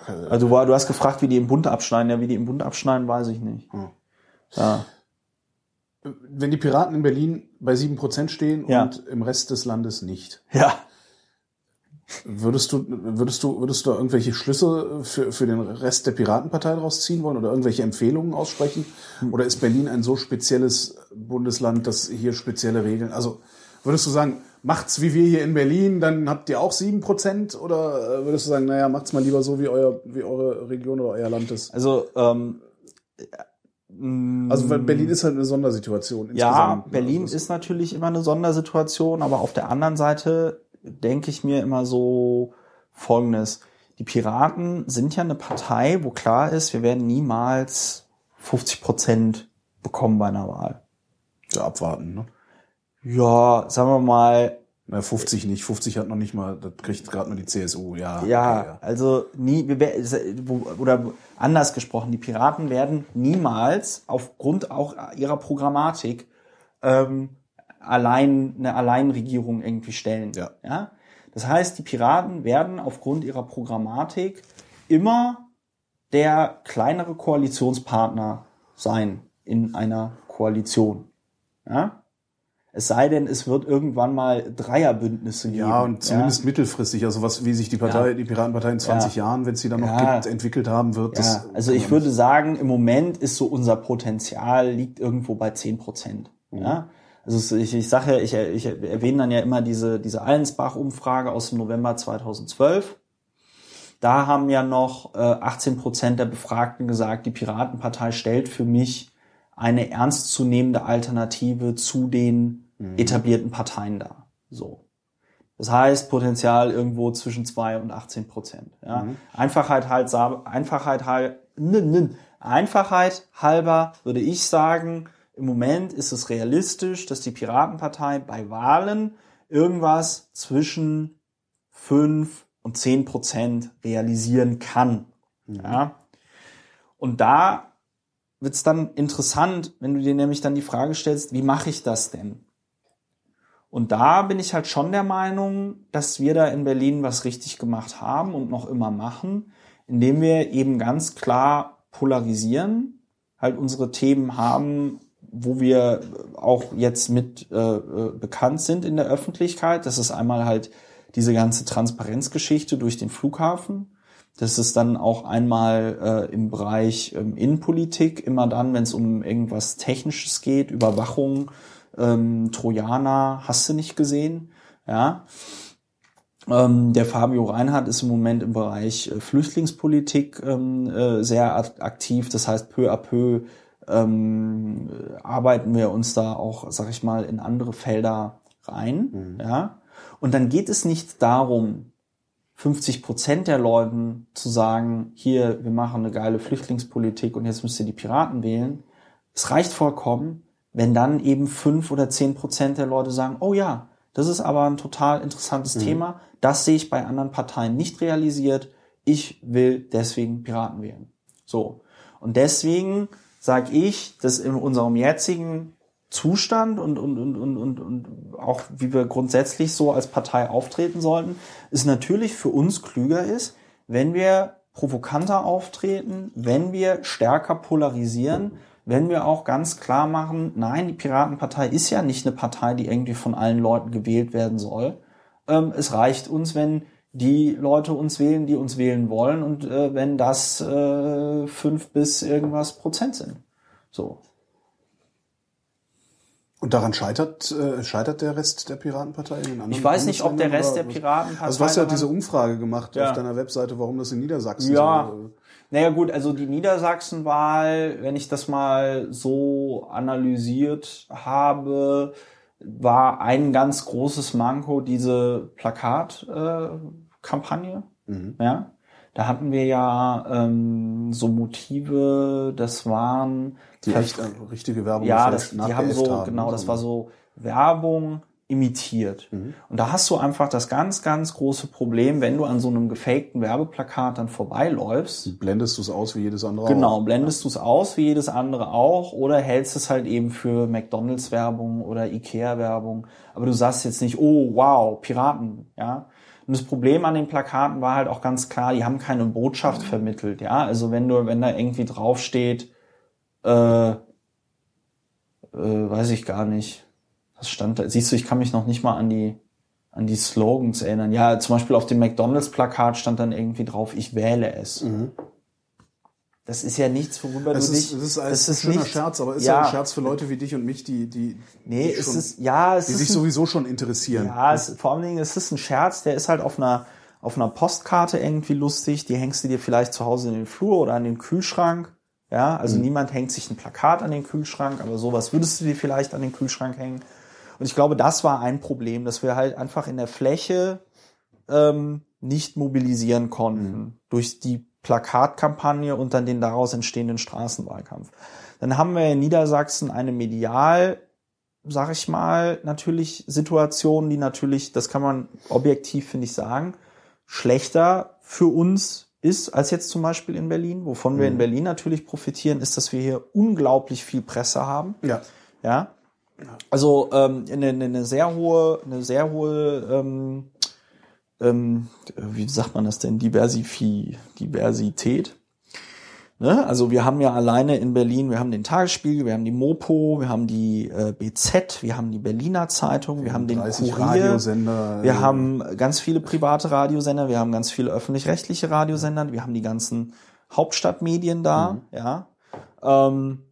Also du, war- du hast gefragt, wie die im Bund abschneiden. Ja, wie die im Bund abschneiden, weiß ich nicht. Hm. Ja. Wenn die Piraten in Berlin bei 7% stehen Ja. und im Rest des Landes nicht, ja. würdest du, würdest du, würdest du da irgendwelche Schlüsse für, für den Rest der Piratenpartei daraus ziehen wollen oder irgendwelche Empfehlungen aussprechen? Oder ist Berlin ein so spezielles Bundesland, dass hier spezielle Regeln, also würdest du sagen, macht's wie wir hier in Berlin, dann habt ihr auch 7% oder äh, würdest du sagen, naja, macht's mal lieber so, wie euer, wie eure Region oder euer Land ist? Also, ähm, äh, Also weil Berlin ist halt eine Sondersituation. Ja, insgesamt, ne? Berlin Also ist natürlich immer eine Sondersituation, aber auf der anderen Seite denke ich mir immer so Folgendes. Die Piraten sind ja eine Partei, wo klar ist, wir werden niemals 50 Prozent bekommen bei einer Wahl. Ja, abwarten, ne? Ja, sagen wir mal, Na, 50 nicht. 50 hat noch nicht mal, das kriegt gerade nur die CSU, ja. ja, okay, also nie, oder anders gesprochen, die Piraten werden niemals aufgrund auch ihrer Programmatik ähm, allein eine Alleinregierung irgendwie stellen. Ja. ja. Das heißt, die Piraten werden aufgrund ihrer Programmatik immer der kleinere Koalitionspartner sein in einer Koalition. Ja. Es sei denn, es wird irgendwann mal Dreierbündnisse geben. Ja, und zumindest mittelfristig, also was, wie sich die Partei, Ja. die Piratenpartei in 20 Jahren, wenn es sie dann noch Ja. gibt, entwickelt haben wird. Ja, das also ich würde sagen, im Moment ist so unser Potenzial liegt irgendwo bei 10 Prozent. Ja, also ich, ich sage ja, ich, ich erwähne dann ja immer diese, diese Allensbach-Umfrage aus dem November 2012. Da haben ja noch äh, 18 Prozent der Befragten gesagt, die Piratenpartei stellt für mich eine ernstzunehmende Alternative zu den etablierten Parteien dar. So. Das heißt, Potenzial irgendwo zwischen 2 und 18 Prozent. Ja. Einfachheit, halt, Einfachheit, halt, Einfachheit halber würde ich sagen, im Moment ist es realistisch, dass die Piratenpartei bei Wahlen irgendwas zwischen 5 und 10 Prozent realisieren kann. Ja. Und da wird es dann interessant, wenn du dir nämlich dann die Frage stellst, wie mache ich das denn? Und da bin ich halt schon der Meinung, dass wir da in Berlin was richtig gemacht haben und noch immer machen, indem wir eben ganz klar polarisieren, halt unsere Themen haben, wo wir auch jetzt mit äh, äh, bekannt sind in der Öffentlichkeit. Das ist einmal halt diese ganze Transparenzgeschichte durch den Flughafen. Das ist dann auch einmal äh, im Bereich ähm, Innenpolitik, immer dann, wenn es um irgendwas Technisches geht, Überwachung, ähm, Trojaner, hast du nicht gesehen, ja. Ähm, der Fabio Reinhardt ist im Moment im Bereich äh, Flüchtlingspolitik ähm, äh, sehr ak- aktiv. Das heißt, peu à peu ähm, äh, arbeiten wir uns da auch, sag ich mal, in andere Felder rein. Ja. Und dann geht es nicht darum, 50 Prozent der Leuten zu sagen, hier, wir machen eine geile Flüchtlingspolitik und jetzt müsst ihr die Piraten wählen. Es reicht vollkommen, wenn dann eben fünf oder zehn Prozent der Leute sagen, oh ja, das ist aber ein total interessantes Thema. Das sehe ich bei anderen Parteien nicht realisiert. Ich will deswegen Piraten wählen. So. Und deswegen sage ich, dass in unserem jetzigen Zustand und, und, und, und, und, und auch wie wir grundsätzlich so als Partei auftreten sollten, es natürlich für uns klüger ist, wenn wir provokanter auftreten, wenn wir stärker polarisieren, wenn wir auch ganz klar machen, nein, die Piratenpartei ist ja nicht eine Partei, die irgendwie von allen Leuten gewählt werden soll. Ähm, es reicht uns, wenn die Leute uns wählen, die uns wählen wollen und äh, wenn das äh, fünf bis irgendwas Prozent sind. So. Und daran scheitert, äh, scheitert der Rest der Piratenpartei in den anderen Ich weiß nicht, ob der Rest der? Piratenpartei. Also du hast ja diese Umfrage gemacht Ja. auf deiner Webseite, warum das in Niedersachsen Ja. so. Naja gut, also die Niedersachsenwahl, wenn ich das mal so analysiert habe, war ein ganz großes Manko diese Plakatkampagne. Äh. Mhm. Ja, da hatten wir ja ähm, so Motive, das waren Die echt äh, richtige Werbung ja, das, die haben so, genau, das ne? war so Werbung imitiert. Mhm. Und da hast du einfach das ganz, ganz große Problem, wenn du an so einem gefakten Werbeplakat dann vorbeiläufst. Blendest du es aus wie jedes andere Genau, auch. blendest du es aus, wie jedes andere auch, oder hältst es halt eben für McDonalds-Werbung oder Ikea-Werbung. Aber du sagst jetzt nicht, oh wow, Piraten, ja. Und das Problem an den Plakaten war halt auch ganz klar, die haben keine Botschaft vermittelt, ja. Also wenn du, wenn da irgendwie draufsteht, äh, äh, weiß ich gar nicht, was stand da? Siehst du, ich kann mich noch nicht mal an die, an die Slogans erinnern. Ja, zum Beispiel auf dem McDonalds-Plakat stand dann irgendwie drauf, ich wähle es. Das ist ja nichts, worüber Es du ist, dich. es ist ein das ist schöner nicht- Scherz, aber ist ja, ja ein Scherz für Leute wie dich und mich, die, die, Nee, die, schon, ist, ja, die sich ein- sowieso schon interessieren. Ja, es, vor allen Dingen, es ist ein Scherz, der ist halt auf einer, auf einer Postkarte irgendwie lustig, die hängst du dir vielleicht zu Hause in den Flur oder an den Kühlschrank. Ja, also niemand hängt sich ein Plakat an den Kühlschrank, aber sowas würdest du dir vielleicht an den Kühlschrank hängen. Und ich glaube, das war ein Problem, dass wir halt einfach in der Fläche ähm, nicht mobilisieren konnten durch die Plakatkampagne und dann den daraus entstehenden Straßenwahlkampf. Dann haben wir in Niedersachsen eine medial sag ich mal, natürlich Situationen, die natürlich, das kann man objektiv, finde ich, sagen, schlechter für uns ist als jetzt zum Beispiel in Berlin. Wovon wir in Berlin natürlich profitieren, ist, dass wir hier unglaublich viel Presse haben. Ja. Ja. Also ähm, eine, eine, eine sehr hohe, eine sehr hohe, ähm, ähm, wie sagt man das denn, Diversifi, Diversität. Ne? Also wir haben ja alleine in Berlin, wir haben den Tagesspiegel, wir haben die Mopo, wir haben die äh, BZ, wir haben die Berliner Zeitung, wir haben den 30 Kurier, wir äh, haben ganz viele private Radiosender, wir haben ganz viele öffentlich-rechtliche Radiosender, wir haben die ganzen Hauptstadtmedien da, ja. Ähm,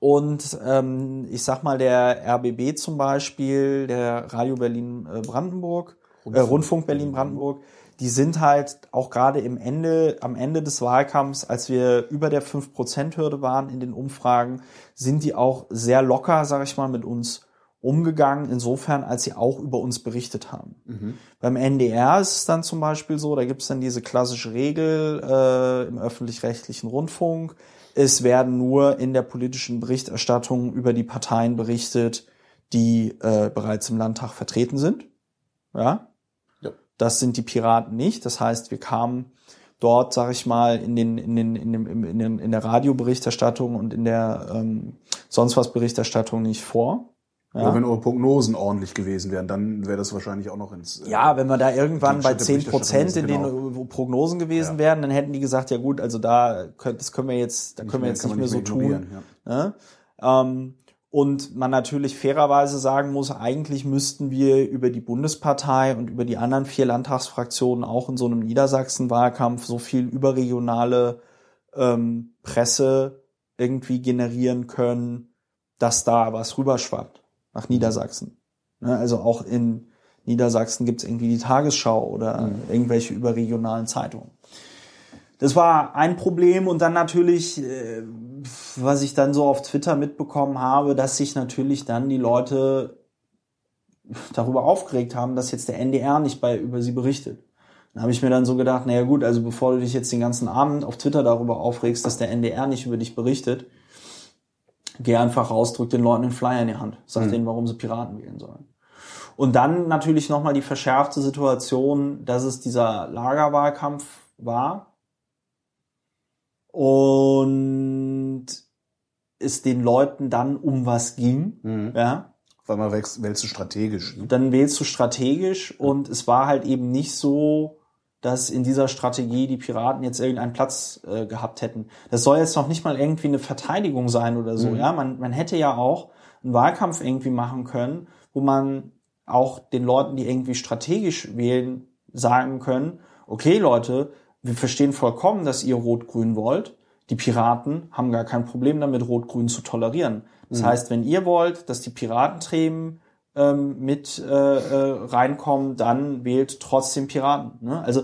und ähm, ich sag mal, der RBB zum Beispiel, der Radio Berlin äh, Brandenburg, Rundfunk, äh, Rundfunk Berlin Brandenburg, die sind halt auch gerade im Ende, am Ende des Wahlkampfs, als wir über der 5%-Hürde waren in den Umfragen, sind die auch sehr locker, sag ich mal, mit uns umgegangen, insofern, als sie auch über uns berichtet haben. Beim NDR ist es dann zum Beispiel so, da gibt es dann diese klassische Regel äh, im öffentlich-rechtlichen Rundfunk. Es werden nur in der politischen Berichterstattung über die Parteien berichtet, die äh, bereits im Landtag vertreten sind. Ja. Das sind die Piraten nicht. Das heißt, wir kamen dort, sag ich mal, in den in den in dem in, den, in der Radioberichterstattung und in der ähm, sonst was Berichterstattung nicht vor. Ja. Aber wenn eure Prognosen ordentlich gewesen wären, dann wäre das wahrscheinlich auch noch ins. äh, Ja, wenn wir da irgendwann bei 10 Prozent in den Berichterstattung, äh, Prognosen gewesen Ja. wären, dann hätten die gesagt, ja gut, also da könnt, das können wir jetzt, da können wir jetzt nicht man mehr so tun. Ja. Ne? Ähm, und man natürlich fairerweise sagen muss, eigentlich müssten wir über die Bundespartei und über die anderen vier Landtagsfraktionen auch in so einem Niedersachsen-Wahlkampf so viel überregionale ähm, Presse irgendwie generieren können, dass da was rüberschwappt nach Niedersachsen. Ne? Also auch in Niedersachsen gibt's irgendwie die Tagesschau oder irgendwelche überregionalen Zeitungen. Das war ein Problem und dann natürlich, äh, was ich dann so auf Twitter mitbekommen habe, dass sich natürlich dann die Leute darüber aufgeregt haben, dass jetzt der NDR nicht bei über sie berichtet. Dann habe ich mir dann so gedacht, naja gut, also bevor du dich jetzt den ganzen Abend auf Twitter darüber aufregst, dass der NDR nicht über dich berichtet, geh einfach raus, drück den Leuten den Flyer in die Hand, sag denen, warum sie Piraten wählen sollen. Und dann natürlich nochmal die verschärfte Situation, dass es dieser Lagerwahlkampf war und es den Leuten dann um was ging, Mhm. ja, Weil man wächst, wählst du strategisch. Ne? dann wählst du strategisch und es war halt eben nicht so, dass in dieser Strategie die Piraten jetzt irgendeinen Platz äh, gehabt hätten. Das soll jetzt noch nicht mal irgendwie eine Verteidigung sein oder so, ja. Man, man hätte ja auch einen Wahlkampf irgendwie machen können, wo man auch den Leuten, die irgendwie strategisch wählen, sagen können, okay Leute, wir verstehen vollkommen, dass ihr Rot-Grün wollt. Die Piraten haben gar kein Problem damit, Rot-Grün zu tolerieren. Das heißt, wenn ihr wollt, dass die Piratenthemen ähm, mit äh, äh, reinkommen, dann wählt trotzdem Piraten. Ne? Also,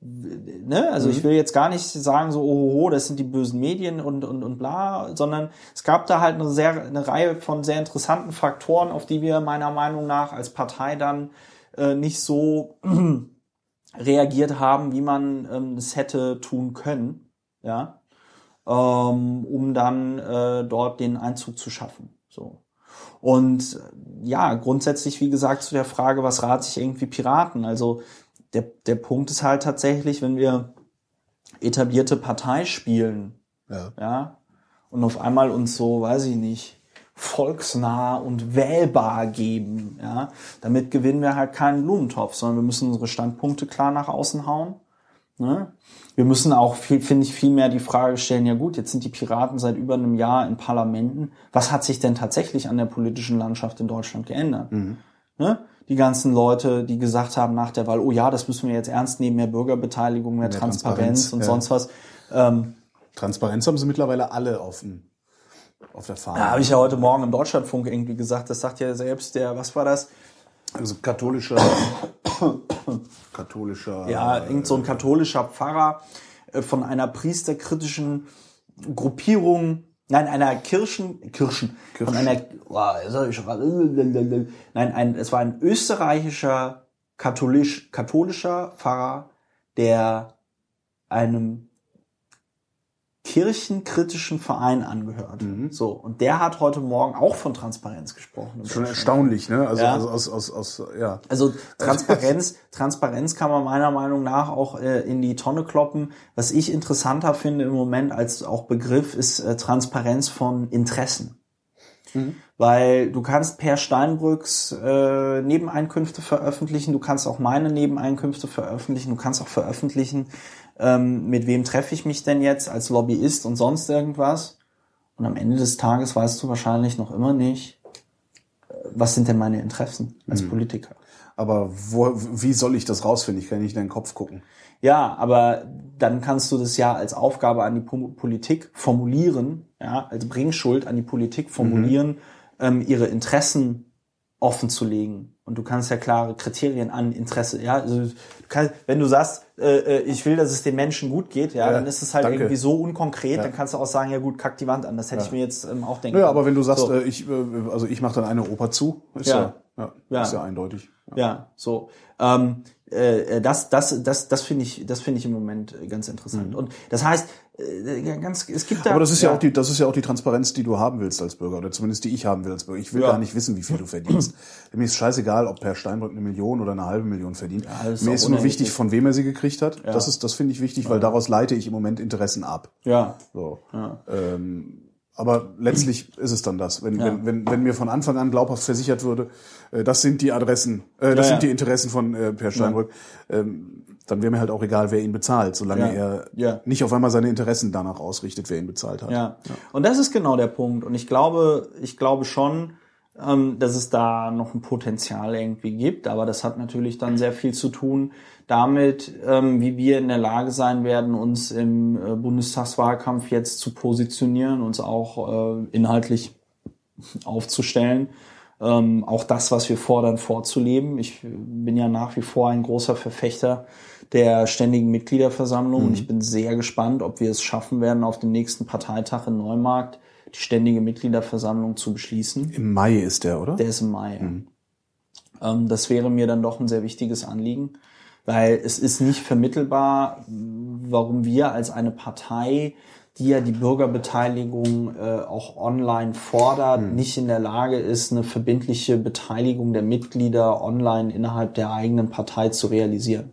ne? also ich will jetzt gar nicht sagen, so, oh, das sind die bösen Medien und, und, und bla, sondern es gab da halt eine, sehr, eine Reihe von sehr interessanten Faktoren, auf die wir meiner Meinung nach als Partei dann äh, nicht so reagiert haben, wie man ähm, es hätte tun können, ja, ähm, um dann äh, dort den Einzug zu schaffen. So. Und äh, ja, grundsätzlich, wie gesagt, zu der Frage, was rate ich irgendwie Piraten? Also der, der Punkt ist halt tatsächlich, wenn wir etablierte Partei spielen, Ja. ja, und auf einmal uns so, weiß ich nicht, volksnah und wählbar geben. Ja? Damit gewinnen wir halt keinen Blumentopf, sondern wir müssen unsere Standpunkte klar nach außen hauen. Ne? Wir müssen auch, finde ich, viel mehr die Frage stellen, ja gut, jetzt sind die Piraten seit über einem Jahr in Parlamenten. Was hat sich denn tatsächlich an der politischen Landschaft in Deutschland geändert? Mhm. Ne? Die ganzen Leute, die gesagt haben nach der Wahl, oh ja, das müssen wir jetzt ernst nehmen, mehr Bürgerbeteiligung, mehr, mehr Transparenz, Transparenz, und ja. sonst was. Ähm, Transparenz haben sie mittlerweile alle dem, auf der Fahne. Da habe ich ja heute Morgen im Deutschlandfunk irgendwie gesagt, das sagt ja selbst der, was war das? Also katholischer, *coughs* katholischer. Ja, irgend so ein katholischer Pfarrer äh, von einer priesterkritischen Gruppierung, nein, einer Kirchen, Kirchen, Kirchen. von einer, *laughs* nein, ein, es war ein österreichischer katholisch, katholischer Pfarrer, der einem kirchenkritischen Verein angehört. Mhm. So und der hat heute Morgen auch von Transparenz gesprochen. Schon erstaunlich, ne? Also, ja. also aus, aus, aus, ja. Also Transparenz, Transparenz kann man meiner Meinung nach auch äh, in die Tonne kloppen. Was ich interessanter finde im Moment als auch Begriff ist äh, Transparenz von Interessen. Mhm. Weil du kannst Per Steinbrücks äh, Nebeneinkünfte veröffentlichen, du kannst auch meine Nebeneinkünfte veröffentlichen, du kannst auch veröffentlichen, ähm, mit wem treffe ich mich denn jetzt als Lobbyist und sonst irgendwas. Und am Ende des Tages weißt du wahrscheinlich noch immer nicht, äh, was sind denn meine Interessen als mhm. Politiker. Aber wo, wie soll ich das rausfinden? Ich kann nicht in deinen Kopf gucken. Ja, aber dann kannst du das ja als Aufgabe an die Politik formulieren, ja, als Bringschuld an die Politik formulieren, mhm. ähm, ihre Interessen offen zu legen und du kannst ja klare Kriterien an Interesse, ja, also du kannst, wenn du sagst, äh, äh, ich will, dass es den Menschen gut geht, ja, ja dann ist es halt danke. irgendwie so unkonkret, ja. dann kannst du auch sagen, ja gut, kack die Wand an, das hätte ja. ich mir jetzt ähm, auch denken Ja, aber wenn du sagst, so. äh, ich, äh, also ich mache dann eine Oper zu, ist ja, ja, ja, ist ja eindeutig. Ja, so. Ähm, äh, das, das, das, das finde ich, das finde ich im Moment ganz interessant. Mhm. Und das heißt, äh, ganz, es gibt da. Aber das ist ja. ja. auch die, das ist ja auch die Transparenz, die du haben willst als Bürger oder zumindest die ich haben will als Bürger. Ich will ja. gar nicht wissen, wie viel du verdienst. Mir ist scheißegal, ob Per Steinbrück eine Million oder eine halbe Million verdient. Ja, Mir ist nur wichtig, von wem er sie gekriegt hat. Das ist, das finde ich wichtig, weil daraus leite ich im Moment Interessen ab. Ja. So. Ähm, aber letztlich ist es dann das. Wenn, wenn, wenn, wenn mir von Anfang an glaubhaft versichert würde, äh, das sind die Adressen, äh, das ja, sind die Interessen von äh, Per Steinbrück, ähm, dann wäre mir halt auch egal, wer ihn bezahlt, solange er ja. nicht auf einmal seine Interessen danach ausrichtet, wer ihn bezahlt hat. Ja. Und das ist genau der Punkt. Und ich glaube, ich glaube schon, ähm, dass es da noch ein Potenzial irgendwie gibt. Aber das hat natürlich dann sehr viel zu tun damit, ähm, wie wir in der Lage sein werden, uns im äh, Bundestagswahlkampf jetzt zu positionieren, uns auch äh, inhaltlich aufzustellen. Ähm, auch das, was wir fordern, vorzuleben. Ich bin ja nach wie vor ein großer Verfechter der ständigen Mitgliederversammlung mhm. und ich bin sehr gespannt, ob wir es schaffen werden, auf dem nächsten Parteitag in Neumarkt die ständige Mitgliederversammlung zu beschließen. Im Mai ist der, oder? Der ist im Mai. Mhm. Ähm, das wäre mir dann doch ein sehr wichtiges Anliegen weil es ist nicht vermittelbar, warum wir als eine Partei, die ja die Bürgerbeteiligung äh, auch online fordert, hm. nicht in der Lage ist, eine verbindliche Beteiligung der Mitglieder online innerhalb der eigenen Partei zu realisieren.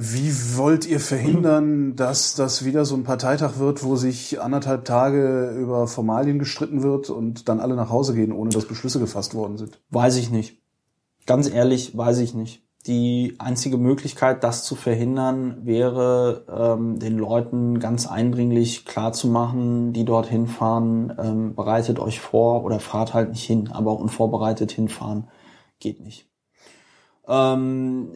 Wie wollt ihr verhindern, dass das wieder so ein Parteitag wird, wo sich anderthalb Tage über Formalien gestritten wird und dann alle nach Hause gehen, ohne dass Beschlüsse gefasst worden sind? Weiß ich nicht. Ganz ehrlich, weiß ich nicht. Die einzige Möglichkeit, das zu verhindern, wäre, ähm, den Leuten ganz eindringlich klarzumachen, die dorthin fahren, ähm, bereitet euch vor oder fahrt halt nicht hin, aber unvorbereitet hinfahren geht nicht. Ähm,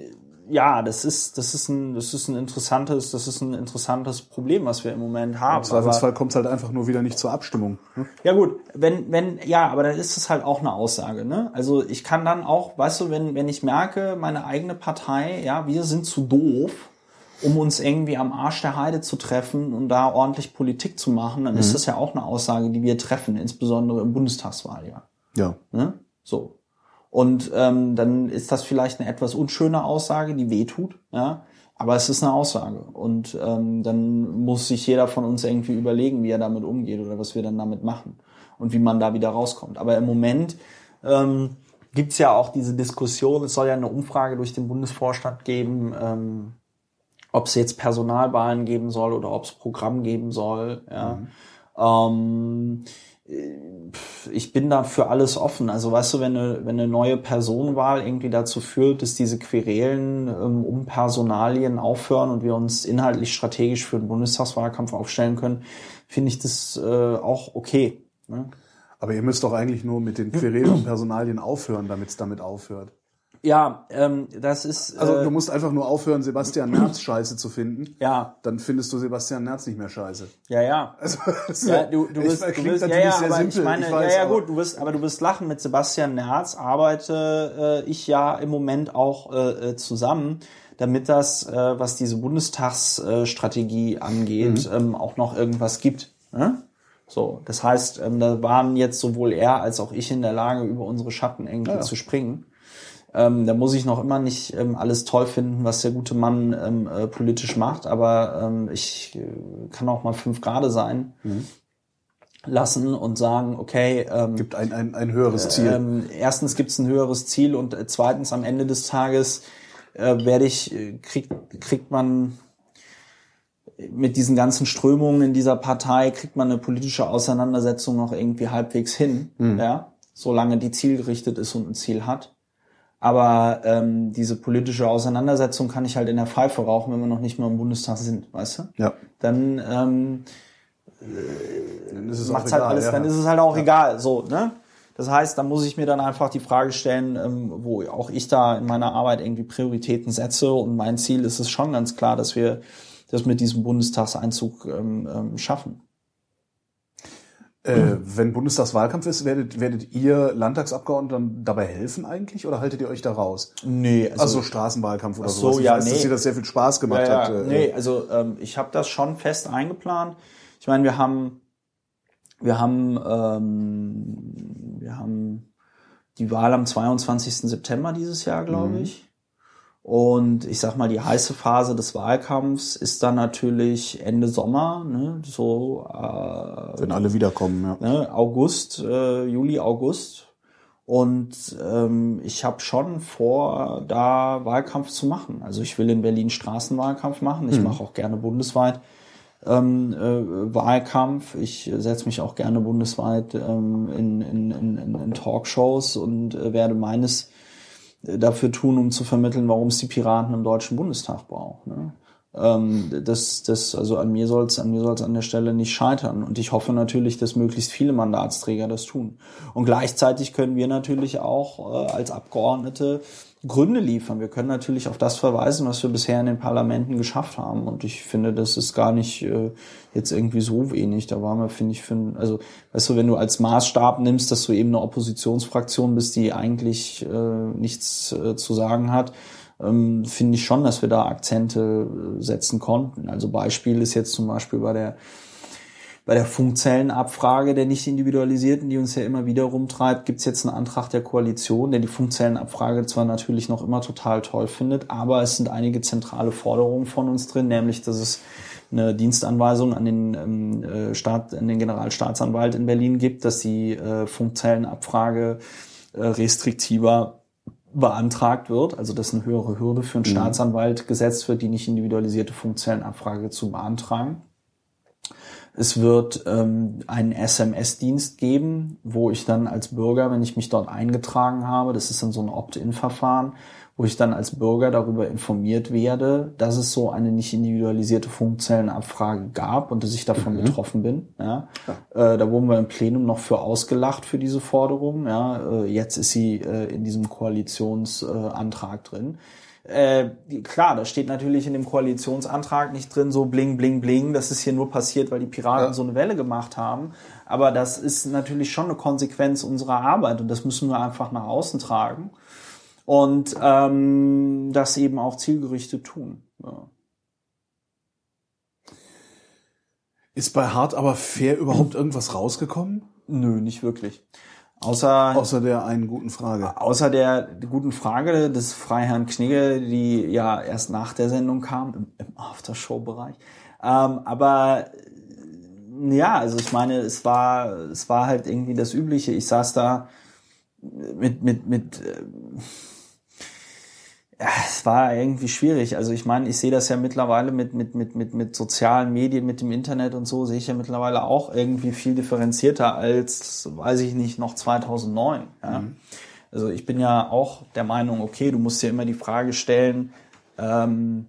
ja, das ist, das ist ein, das ist ein interessantes, das ist ein interessantes Problem, was wir im Moment haben. Im Zweifelsfall kommt es halt einfach nur wieder nicht zur Abstimmung. Ne? Ja gut, wenn, wenn, ja, aber dann ist es halt auch eine Aussage, ne? Also ich kann dann auch, weißt du, wenn, wenn ich merke, meine eigene Partei, ja, wir sind zu doof, um uns irgendwie am Arsch der Heide zu treffen und da ordentlich Politik zu machen, dann mhm. ist das ja auch eine Aussage, die wir treffen, insbesondere im Bundestagswahljahr. Ja. Ne? So. Und ähm, dann ist das vielleicht eine etwas unschöne Aussage, die wehtut, ja. Aber es ist eine Aussage. Und ähm, dann muss sich jeder von uns irgendwie überlegen, wie er damit umgeht oder was wir dann damit machen und wie man da wieder rauskommt. Aber im Moment ähm, gibt ja auch diese Diskussion, es soll ja eine Umfrage durch den Bundesvorstand geben, ähm, ob es jetzt Personalwahlen geben soll oder ob es Programm geben soll. Ja. Mhm. Ähm, ich bin da für alles offen. Also weißt du, wenn eine, wenn eine neue Personenwahl irgendwie dazu führt, dass diese Querelen ähm, um Personalien aufhören und wir uns inhaltlich strategisch für den Bundestagswahlkampf aufstellen können, finde ich das äh, auch okay. Ne? Aber ihr müsst doch eigentlich nur mit den Querelen um Personalien aufhören, damit es damit aufhört. Ja, ähm, das ist. Also äh, du musst einfach nur aufhören, Sebastian Merz scheiße zu finden. Ja. Dann findest du Sebastian Merz nicht mehr scheiße. Ja, ja. Also, Ja, du, du ich- wirst, du wirst ja, ja, aber simpel, ich meine, weiß, ja, ja, gut, du wirst, aber du wirst lachen. Mit Sebastian Nerz arbeite äh, ich ja im Moment auch äh, äh, zusammen, damit das, äh, was diese Bundestagsstrategie äh, angeht, Mhm. ähm, auch noch irgendwas gibt. Ne? So, das heißt, ähm, da waren jetzt sowohl er als auch ich in der Lage, über unsere Schatten Ja. zu springen. Ähm, da muss ich noch immer nicht ähm, alles toll finden, was der gute Mann ähm, äh, politisch macht, aber ähm, ich äh, kann auch mal fünf Grade sein lassen und sagen, okay, ähm, Gibt ein, ein, ein höheres Ziel. ähm, erstens gibt es ein höheres Ziel und äh, zweitens am Ende des Tages äh, werde ich, äh, kriegt, kriegt man mit diesen ganzen Strömungen in dieser Partei, kriegt man eine politische Auseinandersetzung noch irgendwie halbwegs hin, ja, solange die zielgerichtet ist und ein Ziel hat. Aber ähm, diese politische Auseinandersetzung kann ich halt in der Pfeife rauchen, wenn wir noch nicht mal im Bundestag sind, weißt du? ja. Dann ähm, Dann ist es auch macht's halt egal, alles, ja. dann ist es halt auch egal. So, ne? Das heißt, da muss ich mir dann einfach die Frage stellen, ähm, wo auch ich da in meiner Arbeit irgendwie Prioritäten setze. Und mein Ziel ist es schon ganz klar, dass wir das mit diesem Bundestagseinzug ähm, ähm, schaffen. Äh, wenn Bundestagswahlkampf ist, werdet, werdet ihr Landtagsabgeordnete dann dabei helfen eigentlich oder haltet ihr euch da raus? Nee, Also, Straßenwahlkampf oder so. Ich ja, weiß, dass nee. dir das sehr viel Spaß gemacht ja, hat. ja, äh, nee, also ähm, ich habe das schon fest eingeplant. Ich meine, wir haben, wir haben, ähm, wir haben die Wahl am 22. September dieses Jahr, glaube ich. Und ich sag mal, die heiße Phase des Wahlkampfs ist dann natürlich Ende Sommer, ne, so äh, Wenn alle wiederkommen, ja. ne, August, äh, Juli, August. Und ähm, ich habe schon vor, da Wahlkampf zu machen. Also ich will in Berlin Straßenwahlkampf machen. Ich mache auch gerne bundesweit ähm, äh, Wahlkampf. Ich setze mich auch gerne bundesweit ähm, in, in, in, in, Talkshows und äh, werde meines dafür tun, um zu vermitteln, warum es die Piraten im Deutschen Bundestag braucht. Ne? Ähm, das, das, also an mir soll es an mir soll's an der Stelle nicht scheitern. Und ich hoffe natürlich, dass möglichst viele Mandatsträger das tun. Und gleichzeitig können wir natürlich auch äh, als Abgeordnete Gründe liefern. Wir können natürlich auf das verweisen, was wir bisher in den Parlamenten geschafft haben. Und ich finde, das ist gar nicht äh, jetzt irgendwie so wenig. Da waren wir, finde ich, für, also, weißt du, wenn du als Maßstab nimmst, dass du eben eine Oppositionsfraktion bist, die eigentlich äh, nichts äh, zu sagen hat, ähm, finde ich schon, dass wir da Akzente äh, setzen konnten. Also Beispiel ist jetzt zum Beispiel bei der bei der Funkzellenabfrage der nicht individualisierten, die uns ja immer wieder rumtreibt, gibt es jetzt einen Antrag der Koalition, der die Funkzellenabfrage zwar natürlich noch immer total toll findet, aber es sind einige zentrale Forderungen von uns drin, nämlich dass es eine Dienstanweisung an den ähm, äh, Staat, an den Generalstaatsanwalt in Berlin gibt, dass die äh, Funkzellenabfrage äh, restriktiver beantragt wird, also dass eine höhere Hürde für einen Staatsanwalt gesetzt wird, die nicht individualisierte Funkzellenabfrage zu beantragen. Es wird ähm, einen SMS-Dienst geben, wo ich dann als Bürger, wenn ich mich dort eingetragen habe, das ist dann so ein Opt-in-Verfahren, wo ich dann als Bürger darüber informiert werde, dass es so eine nicht individualisierte Funkzellenabfrage gab und dass ich davon betroffen bin. Ja. Äh, da wurden wir im Plenum noch für ausgelacht für diese Forderung. Ja. Äh, jetzt ist sie äh, in diesem Koalitionsantrag drin. Äh, klar, da steht natürlich in dem Koalitionsantrag nicht drin, so bling, bling, bling, das ist hier nur passiert, weil die Piraten Ja. so eine Welle gemacht haben. Aber das ist natürlich schon eine Konsequenz unserer Arbeit und das müssen wir einfach nach außen tragen und ähm, das eben auch zielgerichtet tun. Ja. Ist bei Hart aber fair überhaupt irgendwas rausgekommen? Nö, nicht wirklich. Außer Außer der einen guten Frage. Außer der guten Frage des Freiherrn Knigge, die ja erst nach der Sendung kam, im, im Aftershow-Bereich. Ähm, aber ja, also ich meine, es war, es war halt irgendwie das Übliche. Ich saß da mit, mit, mit, äh, Ja, es war irgendwie schwierig. Also ich meine, ich sehe das ja mittlerweile mit, mit, mit, mit, mit sozialen Medien, mit dem Internet und so, sehe ich ja mittlerweile auch irgendwie viel differenzierter als, weiß ich nicht, noch 2009. Ja? Mhm. Also ich bin ja auch der Meinung, okay, du musst dir immer die Frage stellen, ähm,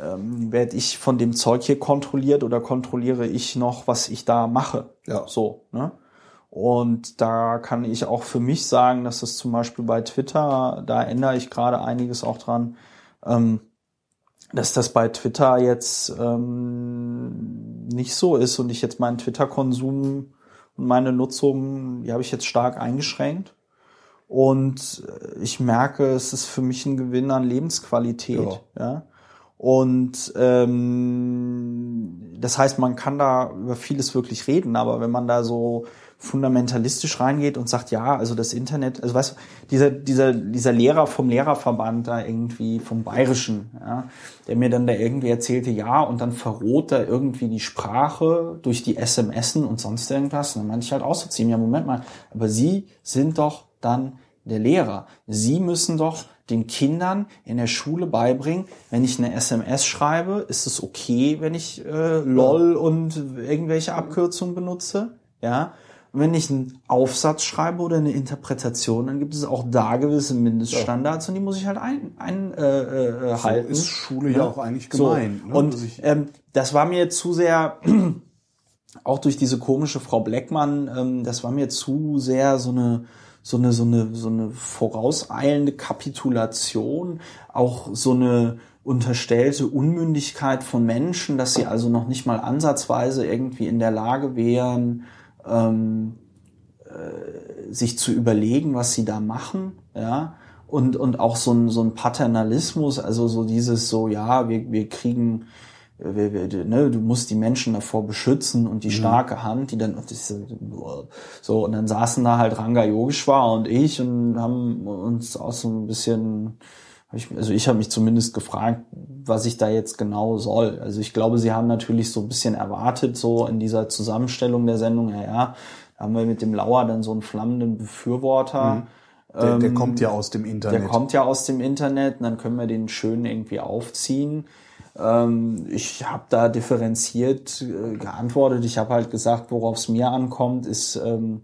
ähm, werde ich von dem Zeug hier kontrolliert oder kontrolliere ich noch, was ich da mache? Ja. So, ne? Und da kann ich auch für mich sagen, dass es zum Beispiel bei Twitter, da ändere ich gerade einiges auch dran, ähm, dass das bei Twitter jetzt ähm, nicht so ist und ich jetzt meinen Twitter-Konsum und meine Nutzung, die habe ich jetzt stark eingeschränkt. Und ich merke, es ist für mich ein Gewinn an Lebensqualität. Ja. ja? Und ähm, das heißt, man kann da über vieles wirklich reden, aber wenn man da so fundamentalistisch reingeht und sagt, ja, also das Internet, also weißt du, dieser, dieser, dieser Lehrer vom Lehrerverband da irgendwie, vom Bayerischen, ja, der mir dann da irgendwie erzählte, ja, und dann verroht da irgendwie die Sprache durch die SMSen und sonst irgendwas. Und dann meinte ich halt auszuziehen, ja, Moment mal, aber Sie sind doch dann der Lehrer. Sie müssen doch den Kindern in der Schule beibringen, wenn ich eine SMS schreibe, ist es okay, wenn ich äh, LOL und irgendwelche Abkürzungen benutze, ja. Und wenn ich einen Aufsatz schreibe oder eine Interpretation, dann gibt es auch da gewisse Mindeststandards ja. und die muss ich halt ein, ein äh, äh, so halten. ist Schule ja, ja auch eigentlich gemeint. So. Ne? Und also ähm, das war mir zu sehr, *clears throat* auch durch diese komische Frau Bleckmann, ähm, das war mir zu sehr so eine so eine so eine so eine vorauseilende Kapitulation, auch so eine unterstellte Unmündigkeit von Menschen, dass sie also noch nicht mal ansatzweise irgendwie in der Lage wären, ähm, äh, sich zu überlegen, was sie da machen, ja, und, und auch so ein, so ein Paternalismus, also so dieses so, ja, wir, wir kriegen, wir, wir, ne, du musst die Menschen davor beschützen und die mhm. starke Hand, die dann, so, und dann saßen da halt Ranga Yogeshwar und ich und haben uns auch so ein bisschen, also ich habe mich zumindest gefragt, was ich da jetzt genau soll. Also ich glaube, sie haben natürlich so ein bisschen erwartet, so in dieser Zusammenstellung der Sendung, ja, ja, da haben wir mit dem Lauer dann so einen flammenden Befürworter. Mhm. Der, der ähm, kommt ja aus dem Internet. Der kommt ja aus dem Internet und dann können wir den schön irgendwie aufziehen. Ähm, ich habe da differenziert äh, geantwortet. Ich habe halt gesagt, worauf es mir ankommt, ist ähm,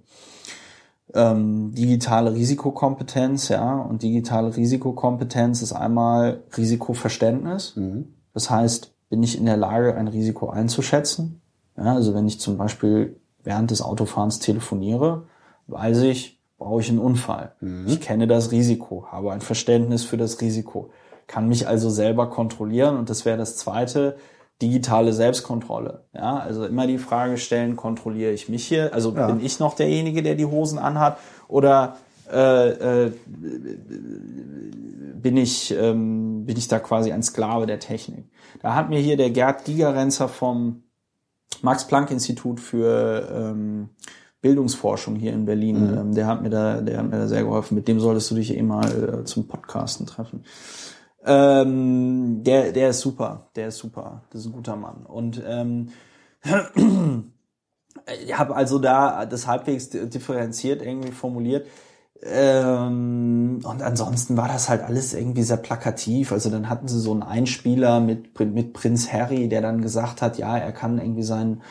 ähm, digitale Risikokompetenz, ja. Und digitale Risikokompetenz ist einmal Risikoverständnis. Mhm. Das heißt, bin ich in der Lage, ein Risiko einzuschätzen. Ja, also wenn ich zum Beispiel während des Autofahrens telefoniere, weiß ich, brauche ich einen Unfall. Mhm. Ich kenne das Risiko, habe ein Verständnis für das Risiko, kann mich also selber kontrollieren und das wäre das zweite, digitale Selbstkontrolle. Ja, also immer die Frage stellen, kontrolliere ich mich hier? Also ja. bin ich noch derjenige, der die Hosen anhat? Oder äh, äh, bin ich ähm, bin ich da quasi ein Sklave der Technik? Da hat mir hier der Gerd Gigerenzer vom Max Planck Institut für ähm, Bildungsforschung hier in Berlin, mhm. ähm, der hat mir da der hat mir da sehr geholfen. Mit dem solltest du dich eh mal äh, zum Podcasten treffen. Ähm, der, der ist super, der ist super, das ist ein guter Mann. Und ähm, *clears throat* ich habe also da das halbwegs differenziert irgendwie formuliert. Ähm, und ansonsten war das halt alles irgendwie sehr plakativ. Also dann hatten sie so einen Einspieler mit, mit Prinz Harry, der dann gesagt hat, ja, er kann irgendwie seinen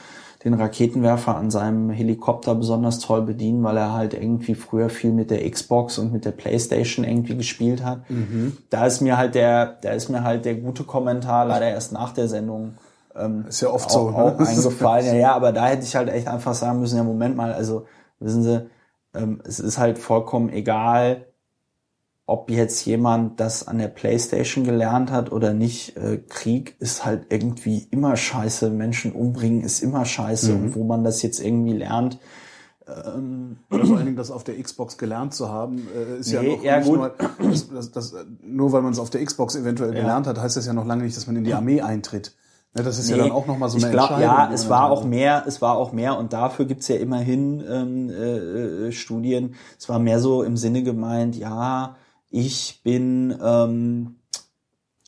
den Raketenwerfer an seinem Helikopter besonders toll bedienen, weil er halt irgendwie früher viel mit der Xbox und mit der Playstation irgendwie gespielt hat. Mhm. Da ist mir halt der, da ist mir halt der gute Kommentar leider erst nach der Sendung ähm, ist ja oft auch, so, ne? auch *laughs* eingefallen. Ja, ja, aber da hätte ich halt echt einfach sagen müssen, ja, Moment mal, also wissen Sie, ähm, es ist halt vollkommen egal, ob jetzt jemand das an der Playstation gelernt hat oder nicht, äh, Krieg ist halt irgendwie immer scheiße, Menschen umbringen ist immer scheiße mhm. und wo man das jetzt irgendwie lernt. Ähm, Oder vor allen Dingen das auf der Xbox gelernt zu haben, äh, ist nee, ja noch ja, nicht gut. nur, das, das, das, nur weil man es auf der Xbox eventuell ja. gelernt hat, heißt das ja noch lange nicht, dass man in die Armee eintritt. Ja, das ist nee, ja dann auch nochmal so eine ich glaub, Entscheidung. Ja, es war auch mehr, es war auch mehr und dafür gibt's ja immerhin ähm, äh, äh, Studien. Es war mehr so im Sinne gemeint, ja, ich bin, ähm,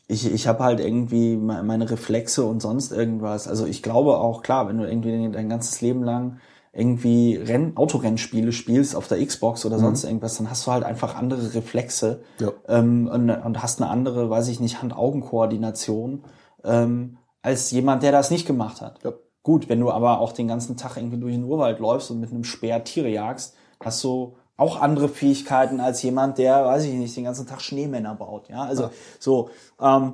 ich, ich habe halt irgendwie meine Reflexe und sonst irgendwas. Also ich glaube auch, klar, wenn du irgendwie dein ganzes Leben lang irgendwie Renn Autorennspiele spielst auf der Xbox Mhm. oder sonst irgendwas, dann hast du halt einfach andere Reflexe Ja. ähm, und, und hast eine andere, weiß ich nicht, Hand-Augen-Koordination ähm, als jemand, der das nicht gemacht hat. Ja. Gut, wenn du aber auch den ganzen Tag irgendwie durch den Urwald läufst und mit einem Speer Tiere jagst, hast du auch andere Fähigkeiten als jemand, der, weiß ich nicht, den ganzen Tag Schneemänner baut. Ja, also Ja. so. Ähm,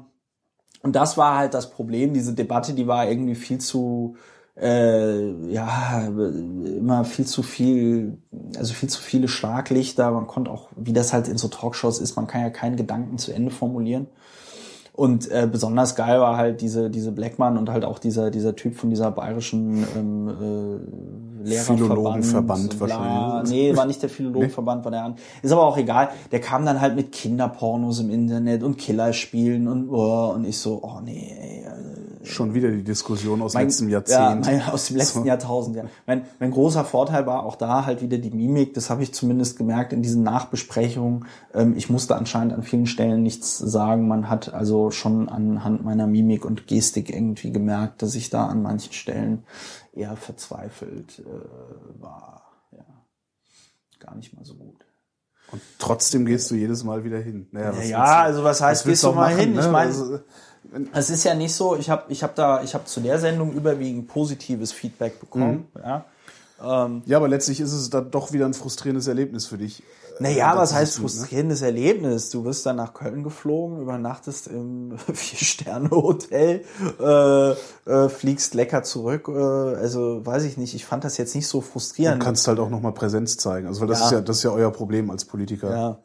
und das war halt das Problem. Diese Debatte, die war irgendwie viel zu, äh, ja, immer viel zu viel, also viel zu viele Schlaglichter. Man konnte auch, wie das halt in so Talkshows ist, man kann ja keinen Gedanken zu Ende formulieren. Und äh, besonders geil war halt diese diese Blackman und halt auch dieser dieser Typ von dieser bayerischen ähm, äh, Lehrerverband. Philologenverband wahrscheinlich. Nee, war nicht der Philologenverband, war der an. Ist aber auch egal. Der kam dann halt mit Kinderpornos im Internet und Killerspielen und oh, und ich so, oh nee, ey, äh, Schon wieder die Diskussion aus mein- letztem Jahrzehnt. Ja, mein, aus dem letzten So. Jahrtausend, ja. Mein, mein großer Vorteil war auch da halt wieder die Mimik. Das habe ich zumindest gemerkt in diesen Nachbesprechungen. Ähm, ich musste anscheinend an vielen Stellen nichts sagen. Man hat also schon anhand meiner Mimik und Gestik irgendwie gemerkt, dass ich da an manchen Stellen eher verzweifelt äh, war. Ja. Gar nicht mal so gut. Und trotzdem gehst du jedes Mal wieder hin. Naja, was Ja, du- also was heißt, was gehst du mal machen, hin? Ich ne? meine, Also, Es ist ja nicht so, ich habe ich hab da, ich habe zu der Sendung überwiegend positives Feedback bekommen. Mhm. Ja. Ähm, ja, aber letztlich ist es dann doch wieder ein frustrierendes Erlebnis für dich. naja, Äh, was das heißt ne? frustrierendes Erlebnis? Du wirst dann nach Köln geflogen, übernachtest im *laughs* Vier-Sterne-Hotel, äh, äh, fliegst lecker zurück. Äh, also weiß ich nicht, ich fand das jetzt nicht so Du frustrierend. kannst halt auch nochmal Präsenz zeigen. Also weil das Ja. ist ja das ist ja euer Problem als Politiker. ja.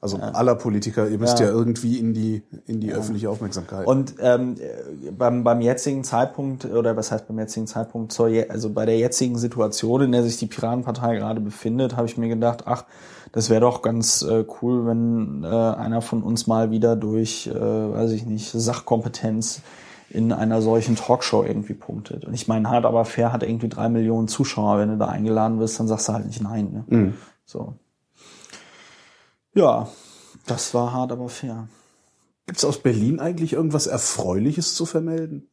Also aller Politiker, ihr müsst Ja. ja, irgendwie in die in die öffentliche Aufmerksamkeit. Und ähm, äh, beim, beim jetzigen Zeitpunkt, oder was heißt beim jetzigen Zeitpunkt, zur, also bei der jetzigen Situation, in der sich die Piratenpartei gerade befindet, habe ich mir gedacht, ach, das wäre doch ganz äh, cool, wenn äh, einer von uns mal wieder durch, äh, weiß ich nicht, Sachkompetenz in einer solchen Talkshow irgendwie punktet. Und ich meine, hart aber fair hat irgendwie drei Millionen Zuschauer. Wenn du da eingeladen wirst, dann sagst du halt nicht nein. Ne? So. Ja, das war hart aber fair. Gibt es aus Berlin eigentlich irgendwas Erfreuliches zu vermelden?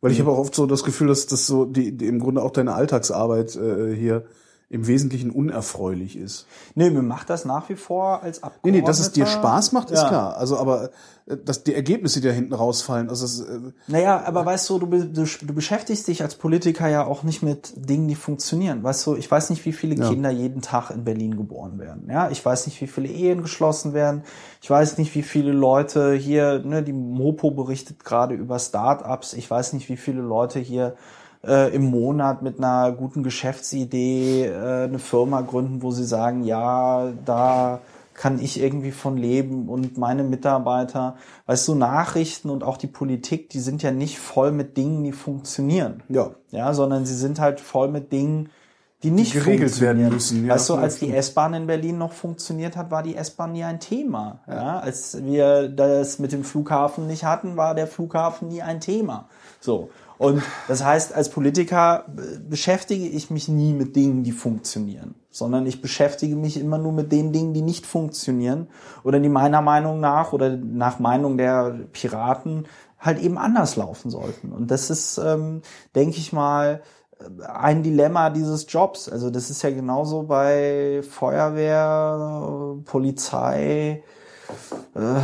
Weil ich habe auch oft so das Gefühl, dass das so die, die im Grunde auch deine Alltagsarbeit äh, hier im Wesentlichen unerfreulich ist. Nee, mir macht das nach wie vor als Nee, Abgeordneter. nee, dass es dir Spaß macht, ist Ja. klar. Also, aber äh, dass die Ergebnisse, die da hinten rausfallen, also es, äh, Naja, aber weißt du, du, du, du beschäftigst dich als Politiker ja auch nicht mit Dingen, die funktionieren. Weißt du, ich weiß nicht, wie viele Ja. Kinder jeden Tag in Berlin geboren werden. Ja, ich weiß nicht, wie viele Ehen geschlossen werden. Ich weiß nicht, wie viele Leute hier, ne, die Mopo berichtet gerade über Start-ups. Ich weiß nicht, wie viele Leute hier äh, im Monat mit einer guten Geschäftsidee äh, eine Firma gründen, wo sie sagen, ja, da kann ich irgendwie von leben und meine Mitarbeiter, weißt du, Nachrichten und auch die Politik, die sind ja nicht voll mit Dingen, die funktionieren. ja. Ja, sondern sie sind halt voll mit Dingen, die nicht geregelt funktionieren. werden müssen, ja. Weißt du, als die Ja. S-Bahn in Berlin noch funktioniert hat, war die S-Bahn nie ein Thema. Ja. als wir das mit dem Flughafen nicht hatten, war der Flughafen nie ein Thema. So. Und das heißt, als Politiker äh, beschäftige ich mich nie mit Dingen, die funktionieren, sondern ich beschäftige mich immer nur mit den Dingen, die nicht funktionieren oder die meiner Meinung nach oder nach Meinung der Piraten halt eben anders laufen sollten. Und das ist, ähm, denke ich mal, ein Dilemma dieses Jobs. Also das ist ja genauso bei Feuerwehr, Polizei. Äh,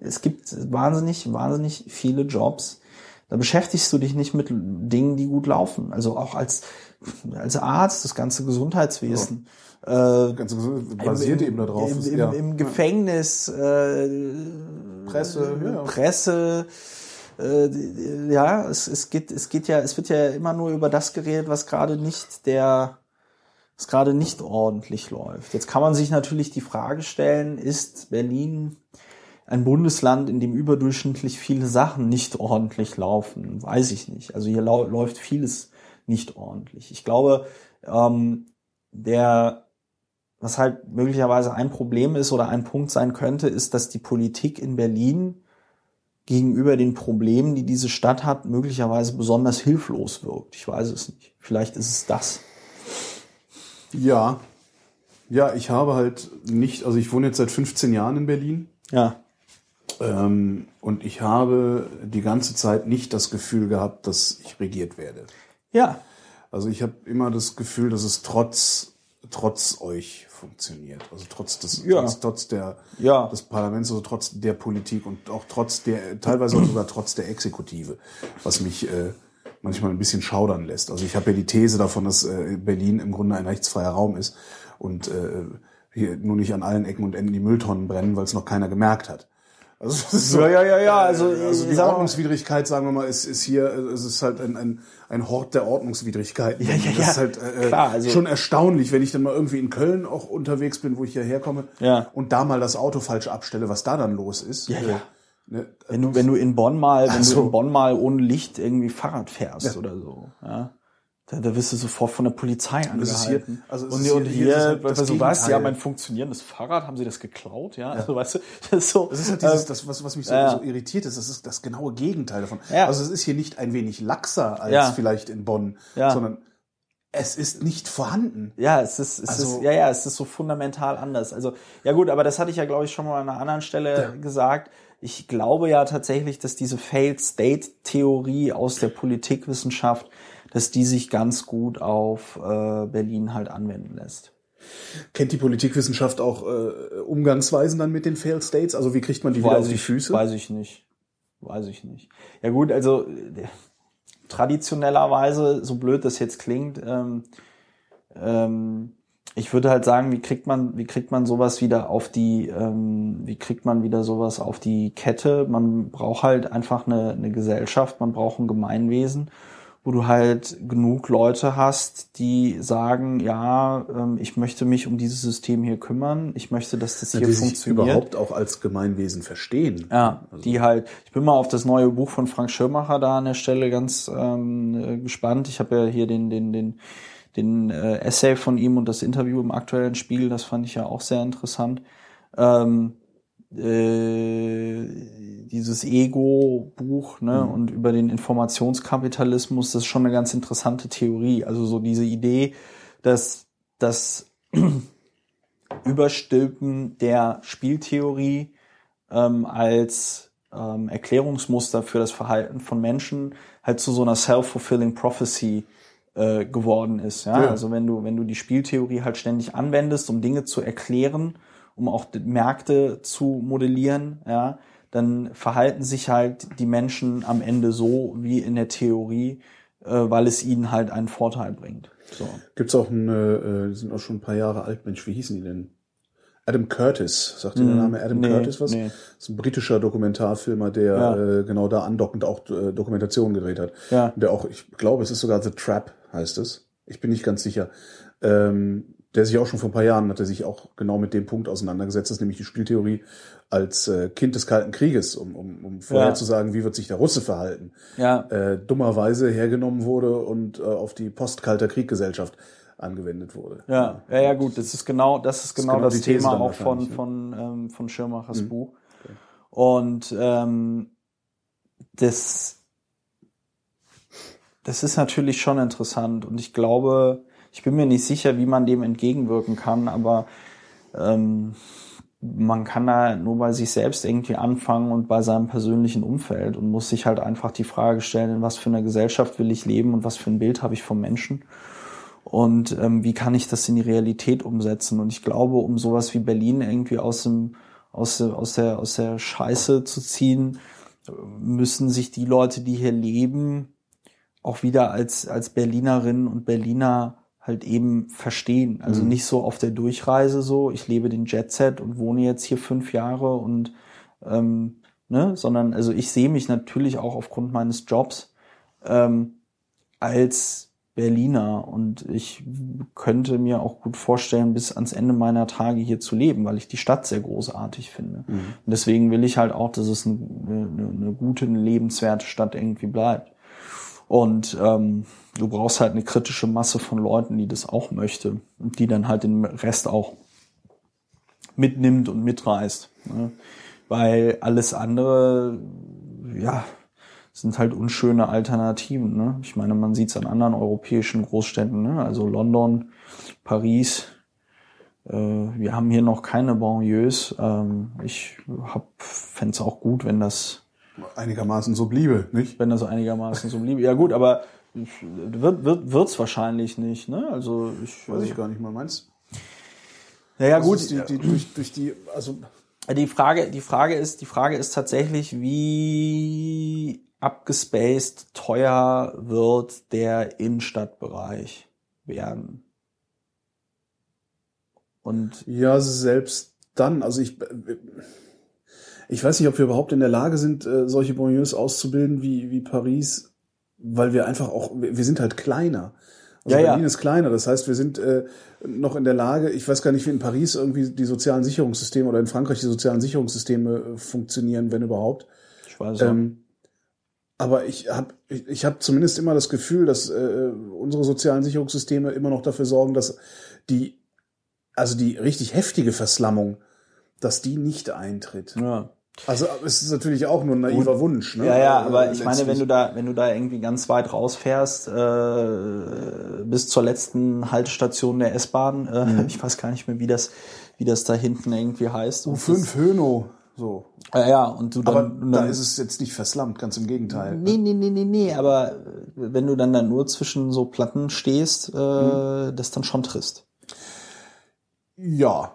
es gibt wahnsinnig, wahnsinnig viele Jobs. Da beschäftigst du dich nicht mit Dingen, die gut laufen. Also auch als, als Arzt, das ganze Gesundheitswesen. Äh, Ganz basiert im, eben darauf. Im, im, ja. im Gefängnis, äh, Presse, ja. Presse, äh, ja, es, es geht, es geht ja, es wird ja immer nur über das geredet, was gerade nicht der, was gerade nicht ordentlich läuft. Jetzt kann man sich natürlich die Frage stellen, ist Berlin ein Bundesland, in dem überdurchschnittlich viele Sachen nicht ordentlich laufen? Weiß ich nicht. Also hier läuft vieles nicht ordentlich. Ich glaube, ähm, der was halt möglicherweise ein Problem ist oder ein Punkt sein könnte, ist, dass die Politik in Berlin gegenüber den Problemen, die diese Stadt hat, möglicherweise besonders hilflos wirkt. Ich weiß es nicht. Vielleicht ist es das. ja. Ja, ich habe halt nicht, also ich wohne jetzt seit 15 Jahren in Berlin. Ja. Ähm, und ich habe die ganze Zeit nicht das Gefühl gehabt, dass ich regiert werde. Ja. Also ich habe immer das Gefühl, dass es trotz trotz euch funktioniert. Also trotz des Ja. trotz, trotz der Ja. des Parlaments, also trotz der Politik und auch trotz der teilweise auch sogar trotz der Exekutive, was mich äh, manchmal ein bisschen schaudern lässt. Also ich habe ja die These davon, dass äh, Berlin im Grunde ein rechtsfreier Raum ist und äh, hier nur nicht an allen Ecken und Enden die Mülltonnen brennen, weil es noch keiner gemerkt hat. Also, *laughs* das ist Ja, ja, ja, ja, also, äh, also äh, die sag mal- Ordnungswidrigkeit, sagen wir mal, ist, ist hier, äh, es ist halt ein, ein, ein Hort der Ordnungswidrigkeiten. Ja, ja, das ja. ist halt äh, Klar, also- schon erstaunlich, wenn ich dann mal irgendwie in Köln auch unterwegs bin, wo ich hierher komme Ja. und da mal das Auto falsch abstelle, was da dann los ist. Ja, ja. ne, Wenn du, wenn du in Bonn mal, wenn Ach so. du in Bonn mal ohne Licht irgendwie Fahrrad fährst Ja. oder so, ja, da, da wirst du sofort von der Polizei ist hier- angehalten. also und hier, und hier- hier, halt weißt du, Gegenteil. ja, mein funktionierendes Fahrrad, haben sie das geklaut, ja? Also, weißt du, *laughs* das ist so. Das ist halt dieses, ähm, das, was, was mich so, ja. so irritiert ist, das ist das genaue Gegenteil davon. Ja. Also es ist hier nicht ein wenig laxer als Ja. vielleicht in Bonn, Ja. sondern es ist nicht vorhanden. Ja, es ist, es Also- ist, ja, ja, es ist so fundamental anders. Also, ja gut, aber das hatte ich ja, glaube ich, schon mal an einer anderen Stelle gesagt. Ich glaube ja tatsächlich, dass diese Failed State Theorie aus der Politikwissenschaft, dass die sich ganz gut auf äh, Berlin halt anwenden lässt. Kennt die Politikwissenschaft auch äh, Umgangsweisen dann mit den Failed States? Also wie kriegt man die wieder auf die ich, Füße? Weiß ich nicht. Weiß ich nicht. Ja gut, also äh, traditionellerweise, so blöd das jetzt klingt, ähm, ähm, ich würde halt sagen, wie kriegt man, wie kriegt man sowas wieder auf die, ähm, wie kriegt man wieder sowas auf die Kette? Man braucht halt einfach eine, eine Gesellschaft, man braucht ein Gemeinwesen, wo du halt genug Leute hast, die sagen, ja, ähm, ich möchte mich um dieses System hier kümmern, ich möchte, dass das hier die sich funktioniert. überhaupt auch als Gemeinwesen verstehen. Ja, Also- die halt, ich bin mal auf das neue Buch von Frank Schirmacher da an der Stelle ganz ähm, äh, gespannt. Ich habe ja hier den, den, den, den äh, Essay von ihm und das Interview im aktuellen Spiel, das fand ich ja auch sehr interessant. Ähm, äh, dieses Ego-Buch ne, und über den Informationskapitalismus, das ist schon eine ganz interessante Theorie. Also so diese Idee, dass das *clears throat* Überstülpen der Spieltheorie ähm, als ähm, Erklärungsmuster für das Verhalten von Menschen halt zu so einer self-fulfilling prophecy äh, geworden ist. Ja? Ja. Also wenn du, wenn du die Spieltheorie halt ständig anwendest, um Dinge zu erklären, um auch die Märkte zu modellieren, ja, dann verhalten sich halt die Menschen am Ende so wie in der Theorie, äh, weil es ihnen halt einen Vorteil bringt. So. Gibt's auch eine, äh, die sind auch schon ein paar Jahre alt, Mensch, wie hießen die denn? Adam Curtis, sagt dir der Name Adam nee, Curtis was? nee. Das ist ein britischer Dokumentarfilmer, der Ja. äh, genau da andockend auch äh, Dokumentationen gedreht hat. Ja. Der auch, ich glaube, es ist sogar The Trap, heißt es. Ich bin nicht ganz sicher. Ähm, der sich auch schon vor ein paar Jahren hat er sich auch genau mit dem Punkt auseinandergesetzt, das ist nämlich die Spieltheorie als äh, Kind des Kalten Krieges, um, um, um vorher zu sagen, wie wird sich der Russe verhalten, Ja, äh, dummerweise hergenommen wurde und äh, auf die Postkalter Krieggesellschaft angewendet wurde. Ja, ja, ja, gut, das ist genau, das ist genau, genau das die These Thema dann auch von, von, ähm, von Schirmachers Mhm. Buch. Und ähm, das, das ist natürlich schon interessant und ich glaube, ich bin mir nicht sicher, wie man dem entgegenwirken kann, aber ähm, man kann da nur bei sich selbst irgendwie anfangen und bei seinem persönlichen Umfeld und muss sich halt einfach die Frage stellen, in was für einer Gesellschaft will ich leben und was für ein Bild habe ich vom Menschen und ähm, wie kann ich das in die Realität umsetzen? Und ich glaube, um sowas wie Berlin irgendwie aus dem aus, aus der aus der Scheiße zu ziehen, müssen sich die Leute, die hier leben, auch wieder als als Berlinerinnen und Berliner halt eben verstehen. Also nicht so auf der Durchreise so, ich lebe den Jet Set und wohne jetzt hier fünf Jahre und ähm, ne, sondern also ich sehe mich natürlich auch aufgrund meines Jobs ähm, als Berliner und ich könnte mir auch gut vorstellen, bis ans Ende meiner Tage hier zu leben, weil ich die Stadt sehr großartig finde. Und deswegen will ich halt auch, dass es eine, eine, eine gute, eine lebenswerte Stadt irgendwie bleibt. Und ähm, du brauchst halt eine kritische Masse von Leuten, die das auch möchte und die dann halt den Rest auch mitnimmt und mitreißt. Ne? Weil alles andere, ja, sind halt unschöne Alternativen. Ne? Ich meine, man sieht es an anderen europäischen Großstädten, ne? also London, Paris. Äh, wir haben hier noch keine Banlieues. Ähm, ich fände es auch gut, wenn das Einigermaßen so bliebe, nicht? wenn das einigermaßen so blieb. Ja gut, aber wird wird wird's wahrscheinlich nicht, ne? Also ich Weiß ich gar nicht mal, meinst Ja, ja Also gut. Die, die, durch, durch die, also Die Frage, die Frage ist, die Frage ist tatsächlich, wie abgespaced teuer wird der Innenstadtbereich werden. Und Ja, selbst dann, also ich, ich weiß nicht, ob wir überhaupt in der Lage sind, äh, solche Banlieues auszubilden wie, wie Paris, weil wir einfach auch, wir sind halt kleiner. Also Ja, ja. Berlin ist kleiner, das heißt, wir sind äh, noch in der Lage, ich weiß gar nicht, wie in Paris irgendwie die sozialen Sicherungssysteme oder in Frankreich die sozialen Sicherungssysteme äh, funktionieren, wenn überhaupt. ich weiß ja. Ähm, aber ich habe ich, ich hab zumindest immer das Gefühl, dass äh, unsere sozialen Sicherungssysteme immer noch dafür sorgen, dass die, also die richtig heftige Verslammung, dass die nicht eintritt. ja. Also es ist natürlich auch nur ein naiver Wunsch. Ne? Ja, ja, Äh, aber ich meine, wenn du da, wenn du da irgendwie ganz weit rausfährst, äh, bis zur letzten Haltestation der S-Bahn, äh, Mhm. ich weiß gar nicht mehr, wie das, wie das da hinten irgendwie heißt. Und U5 Höno, so. Äh, ja, und du dann, Aber und da dann ist es jetzt nicht verslammt, ganz im Gegenteil. Nee, nee, nee, nee, nee, aber äh, wenn du dann da nur zwischen so Platten stehst, äh, Mhm. das dann schon trist. Ja.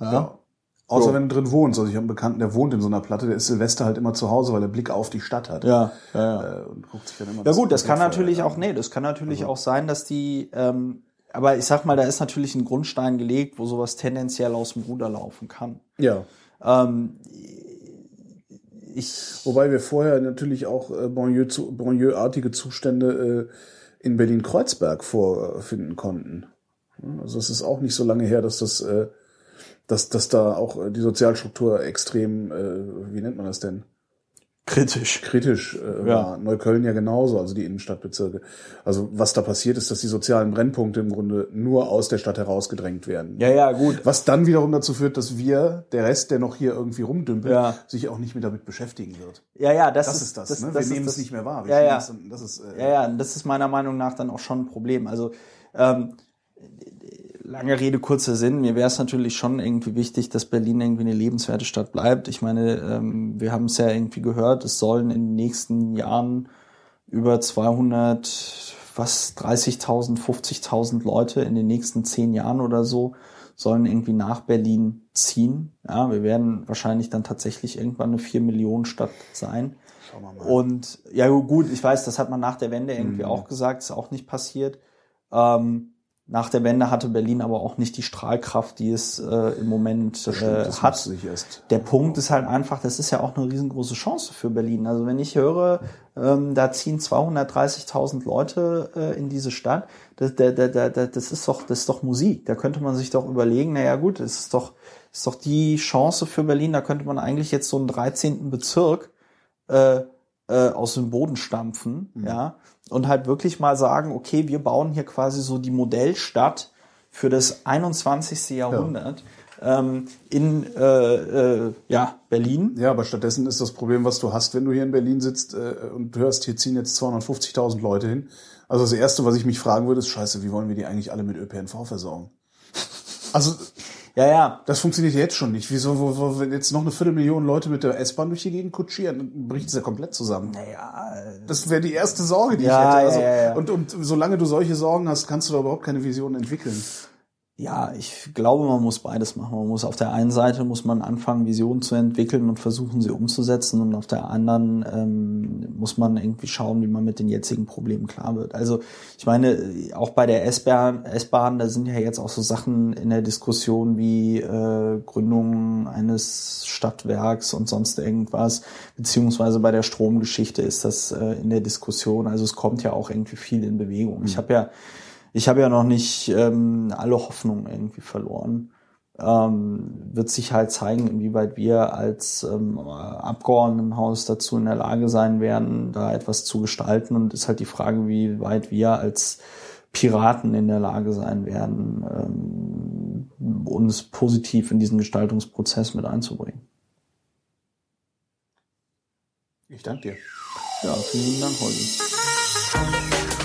ja. Außer wenn du drin wohnst. Also ich habe einen Bekannten, der wohnt in so einer Platte, der ist Silvester halt immer zu Hause, weil er Blick auf die Stadt hat. Ja, ja, ja. Äh, und guckt sich dann immer Ja gut, das kann natürlich auch, nee, das kann natürlich Also auch sein, dass die, ähm, aber ich sag mal, da ist natürlich ein Grundstein gelegt, wo sowas tendenziell aus dem Ruder laufen kann. Ja. Ähm, ich, Wobei wir vorher natürlich auch äh, Banlieue zu, Banlieue-artige Zustände äh, in Berlin-Kreuzberg vorfinden konnten. Also es ist auch nicht so lange her, dass das, äh, dass, dass da auch äh, die Sozialstruktur extrem, äh, wie nennt man das denn? kritisch. kritisch äh, Ja. war. Neukölln ja genauso, also die Innenstadtbezirke. Also was da passiert ist, dass die sozialen Brennpunkte im Grunde nur aus der Stadt herausgedrängt werden. Ja, ja, gut. Was dann wiederum dazu führt, dass wir, der Rest, der noch hier irgendwie rumdümpelt, Ja. sich auch nicht mehr damit beschäftigen wird. Ja, ja, das, Das ist das, ne? Wir das ist nehmen das- es nicht mehr wahr. Wir Ja, ja. Das ist, äh, Ja, ja, das ist meiner Meinung nach dann auch schon ein Problem. Also ähm, lange Rede, kurzer Sinn. Mir wäre es natürlich schon irgendwie wichtig, dass Berlin irgendwie eine lebenswerte Stadt bleibt. Ich meine, ähm, wir haben es ja irgendwie gehört, es sollen in den nächsten Jahren über 200, was, 30.000, 50.000 Leute in den nächsten zehn Jahren oder so sollen irgendwie nach Berlin ziehen. Ja, wir werden wahrscheinlich dann tatsächlich irgendwann eine 4 Millionen Stadt sein. Schauen wir mal. Und ja gut, ich weiß, das hat man nach der Wende irgendwie Mhm. auch gesagt, ist auch nicht passiert. Ähm, nach der Wende hatte Berlin aber auch nicht die Strahlkraft, die es äh, im Moment äh, hat. Der Punkt ist halt einfach, das ist ja auch eine riesengroße Chance für Berlin. Also wenn ich höre, ähm, da ziehen 230.000 Leute äh, in diese Stadt, das, da, da, da, da, das ist doch, das ist doch Musik. Da könnte man sich doch überlegen, naja gut, das ist doch, das ist doch die Chance für Berlin. Da könnte man eigentlich jetzt so einen 13. Bezirk äh, äh, aus dem Boden stampfen, ja, und halt wirklich mal sagen, okay, wir bauen hier quasi so die Modellstadt für das 21. Jahrhundert ähm, in äh, äh, ja, Berlin. Ja, aber stattdessen ist das Problem, was du hast, wenn du hier in Berlin sitzt äh, und du hörst, hier ziehen jetzt 250.000 Leute hin. Also das Erste, was ich mich fragen würde, ist, scheiße, wie wollen wir die eigentlich alle mit ÖPNV versorgen? Also Ja, ja. das funktioniert jetzt schon nicht. Wieso, wo, wo, wenn jetzt noch eine Viertelmillion Leute mit der S-Bahn durch die Gegend kutschieren, dann bricht es ja komplett zusammen. Naja, Das wäre die erste Sorge, die Ja, ich hätte. Also, ja, ja. Und, und solange du solche Sorgen hast, kannst du da überhaupt keine Vision entwickeln. Ja, ich glaube, man muss beides machen. Man muss auf der einen Seite muss man anfangen, Visionen zu entwickeln und versuchen, sie umzusetzen, und auf der anderen ähm, muss man irgendwie schauen, wie man mit den jetzigen Problemen klar wird. Also ich meine, auch bei der S-Bahn, S-Bahn, da sind ja jetzt auch so Sachen in der Diskussion wie äh, Gründung eines Stadtwerks und sonst irgendwas, beziehungsweise bei der Stromgeschichte ist das äh, in der Diskussion. Also es kommt ja auch irgendwie viel in Bewegung. Ich habe ja ich habe ja noch nicht ähm, alle Hoffnungen irgendwie verloren. Ähm, wird sich halt zeigen, inwieweit wir als ähm, Abgeordnetenhaus dazu in der Lage sein werden, da etwas zu gestalten. Und ist halt die Frage, wie weit wir als Piraten in der Lage sein werden, ähm, uns positiv in diesen Gestaltungsprozess mit einzubringen. Ich danke dir. Ja, vielen Dank, Holgi.